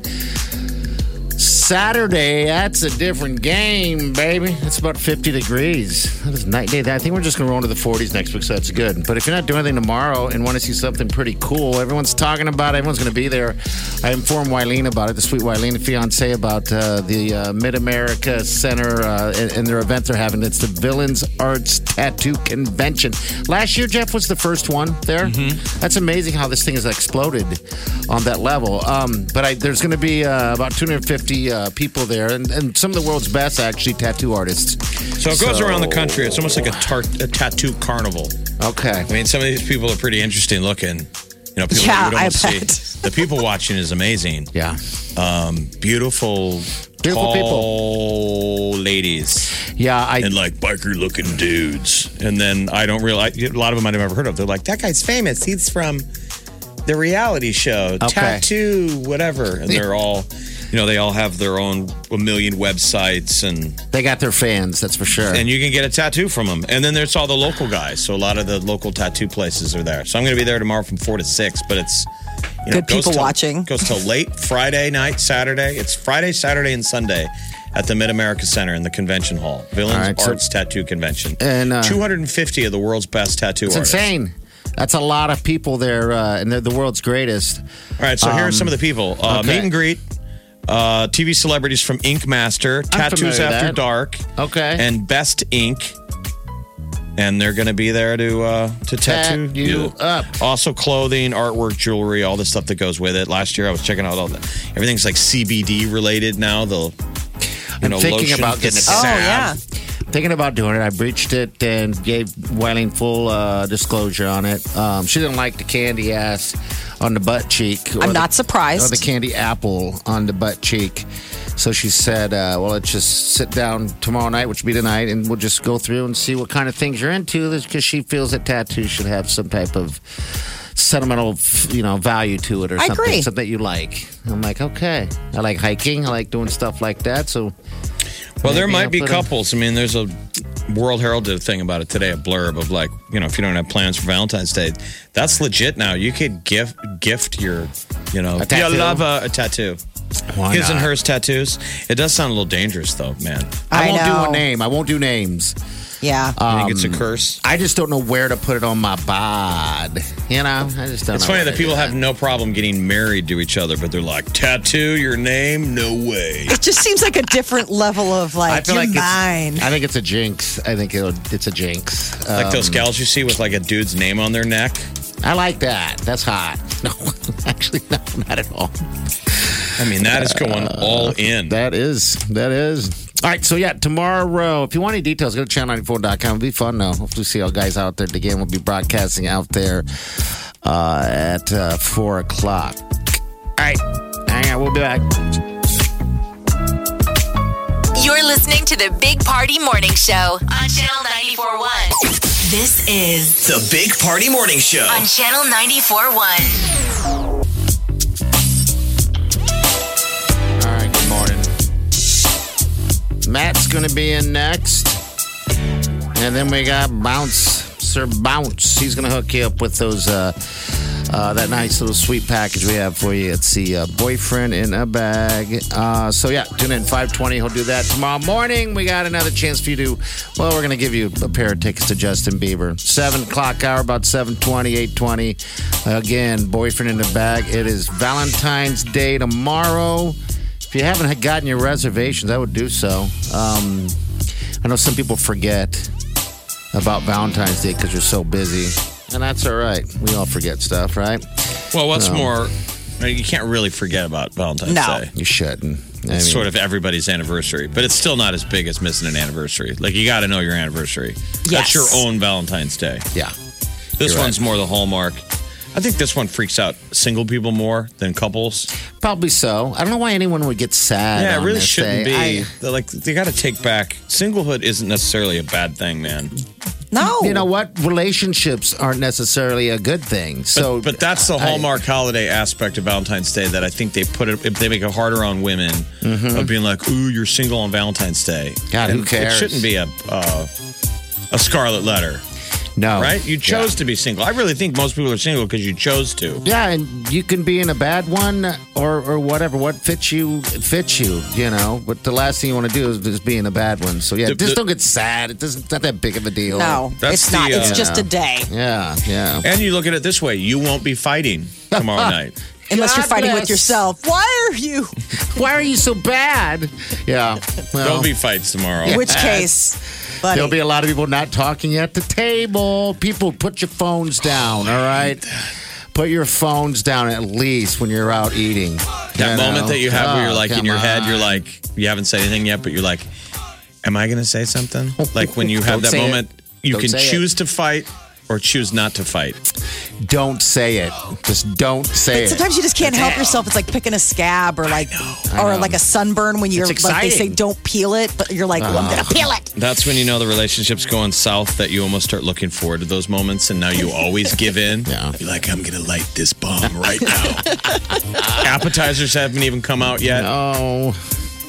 Saturday, that's a different game, baby. It's about 50 degrees. That is night day. I think we're just going to roll into the 40s next week, so that's good. But if you're not doing anything tomorrow and want to see something pretty cool, everyone's talking about it. Everyone's going to be there. I informed Wileen about it, the sweet Wileen fiance, about uh, the uh, Mid America Center uh, and, and their event they're having. It's the Villains Arts Tattoo Convention. Last year, Jeff was the first one there. That's amazing how this thing has exploded on that level. Um, but I, there's going to be uh, about 250 uh, people there, and, and some of the world's best actually tattoo artists. So it goes So- around the country. It's almost like a, tar- a tattoo carnival. Okay. I mean, some of these people are pretty interesting looking. You know, people Yeah, you would almost I see. bet. The people watching is amazing. Yeah. Um, beautiful, Beautiful tall ladies Yeah, I and like biker looking dudes. And then I don't realize a lot of them I've never heard of. They're like, that guy's famous. He's from the reality show, tattoo, whatever. And they're all, you know, they all have their own a million websites and they got their fans, that's for sure. and you can get a tattoo from them. And then there's all the local guys. So a lot of the local tattoo places are there. So I'm going to be there tomorrow from four to six. But it's you know, Good goes people till- watching. Goes till late Friday night, Saturday. It's Friday, Saturday, and Sunday at the Mid America Center in the convention hall. Villains All right, so- Arts Tattoo Convention. And, uh, 250 of the world's best tattoo it's artists. insane. That's a lot of people there, uh, and they're the world's greatest. All right, so here are some of the people. Uh, okay. Meet and greet. Uh, TV celebrities from Ink Master, Tattoos familiar with After that. Dark, Okay. and Best Ink, and they're going to be there to uh, to tattoo Tat you up. Also, clothing, artwork, jewelry, all the stuff that goes with it. Last year, I was checking out all the everything's like CBD related now. The you I'm know thinking lotion, about getting a Oh, yeah. Thinking about doing it. I breached it and gave Wileen full uh, disclosure on it. Um, she didn't like the candy ass on the butt cheek. I'm the- not surprised. Or the candy apple on the butt cheek. So she said, uh, well, let's just sit down tomorrow night, which will be tonight, and we'll just go through and see what kind of things you're into because she feels that tattoos should have some type of sentimental, you know, value to it or I something, agree. something that you like. I'm like, okay. I like hiking. I like doing stuff like that. So Well, there might I'll be couples. I mean, there's a World Herald did a thing about it today, a blurb of like, you know, if you don't have plans for Valentine's Day, that's legit now. You could gift gift your, you know, A tattoo? you love a, a tattoo. why His and hers tattoos. It does sound a little dangerous, though, man. I, I won't know. do a name. I won't do names. Yeah. I think Um, it's a curse. I just don't know where to put it on my bod. You know, I just don't. It's know funny that people have no problem getting married to each other, but they're like, tattoo your name? No way. it just seems like a different level of like, I feel you're like mine. It's, I think it's a jinx. I think it'll, it's a jinx. Like those Um, gals you see with like a dude's name on their neck. I like that. That's hot. [LAUGHS] No, actually, no, not at all. I mean, that is going all in. That is. That is. All right, so yeah, tomorrow, if you want any details, go to channel94.com. It'll be fun, though. Hopefully, see all guys out there. The game will be broadcasting out there uh, at uh, 4 o'clock. All right, hang on, we'll be back. You're listening to the Big Party Morning Show on Channel 94.1. This is The Big Party Morning Show. on Channel 94.1. Matt's going to be in next. And then we got Bounce, Sir Bounce. He's going to hook you up with those, uh, uh, that nice little sweet package we have for you. It's the uh, boyfriend in a bag. Uh, so, yeah, tune in 520. He'll do that tomorrow morning. We got another chance for you to, well, we're going to give you a pair of tickets to Justin Bieber. 7 o'clock hour, about 720, 820. Again, boyfriend in a bag. It is Valentine's Day tomorrow. If you haven't gotten your reservations, I would do so. Um, I know some people forget about Valentine's Day because you're so busy, and that's all right. We all forget stuff, right? Well, what's No. more, you can't really forget about Valentine's No. Day. You shouldn't. I It's mean, sort of everybody's anniversary, but it's still not as big as missing an anniversary. Like you got to know your anniversary. Yes. That's your own Valentine's Day. yeah. This You're one's right. more the hallmark. I think this one freaks out single people more than couples. Probably so. I don't know why anyone would get sad. yeah, it really this shouldn't day. be. They're like they got to take back singlehood isn't necessarily a bad thing, man. no. You know what? Relationships aren't necessarily a good thing. But, So, but that's the I- hallmark holiday aspect of Valentine's Day that I think they put it. They make it harder on women of being like, "Ooh, you're single on Valentine's Day." Mm-hmm. God, who cares? It shouldn't be a uh, a scarlet letter. No. Right? You chose to be single. I really think most people are single because you chose to. Yeah, and you can be in a bad one or or whatever. What fits you fits you, you know. But the last thing you want to do is just be in a bad one. So yeah, The- just the- don't get sad. It doesn't. It's not that big of a deal. No, That's it's the, not. it's uh, just a day. Yeah, yeah. And you look at it this way you won't be fighting tomorrow [LAUGHS] night. Unless you're fighting bless. with yourself. Why are you? Why are you so bad? Yeah. Well, There'll be fights tomorrow. In which case, buddy. There'll be a lot of people not talking at the table. People, put your phones down, all right? Put your phones down at least when you're out eating. That moment that you have where you're Oh, like in come your head, you're like, you haven't said anything yet, but you're like, am I going to say something? [LAUGHS] Like when you have that say it. moment, you Don't can say it. choose to fight or choose not to fight. don't say it. Just don't say it. Sometimes you just can't help yourself. It's like picking a scab or like or like a sunburn when you're It's like they say exciting. don't peel it, but you're like, well, I'm gonna uh-huh. peel it. That's when you know the relationship's going south that you almost start looking forward to those moments and now you always give in. [LAUGHS] Yeah. You're like, I'm going to light this bomb right now. [LAUGHS] Appetizers haven't even come out yet. Oh.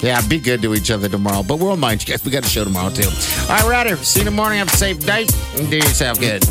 Yeah, be good to each other tomorrow. But we'll mind you guys. We got a show tomorrow, too. All right, we're out here. See you in the morning. Have a safe day. And do yourself good.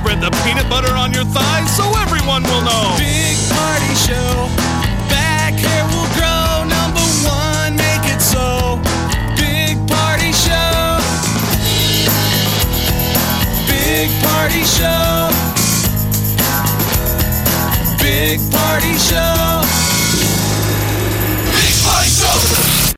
Spread the peanut butter on your thighs so everyone will know.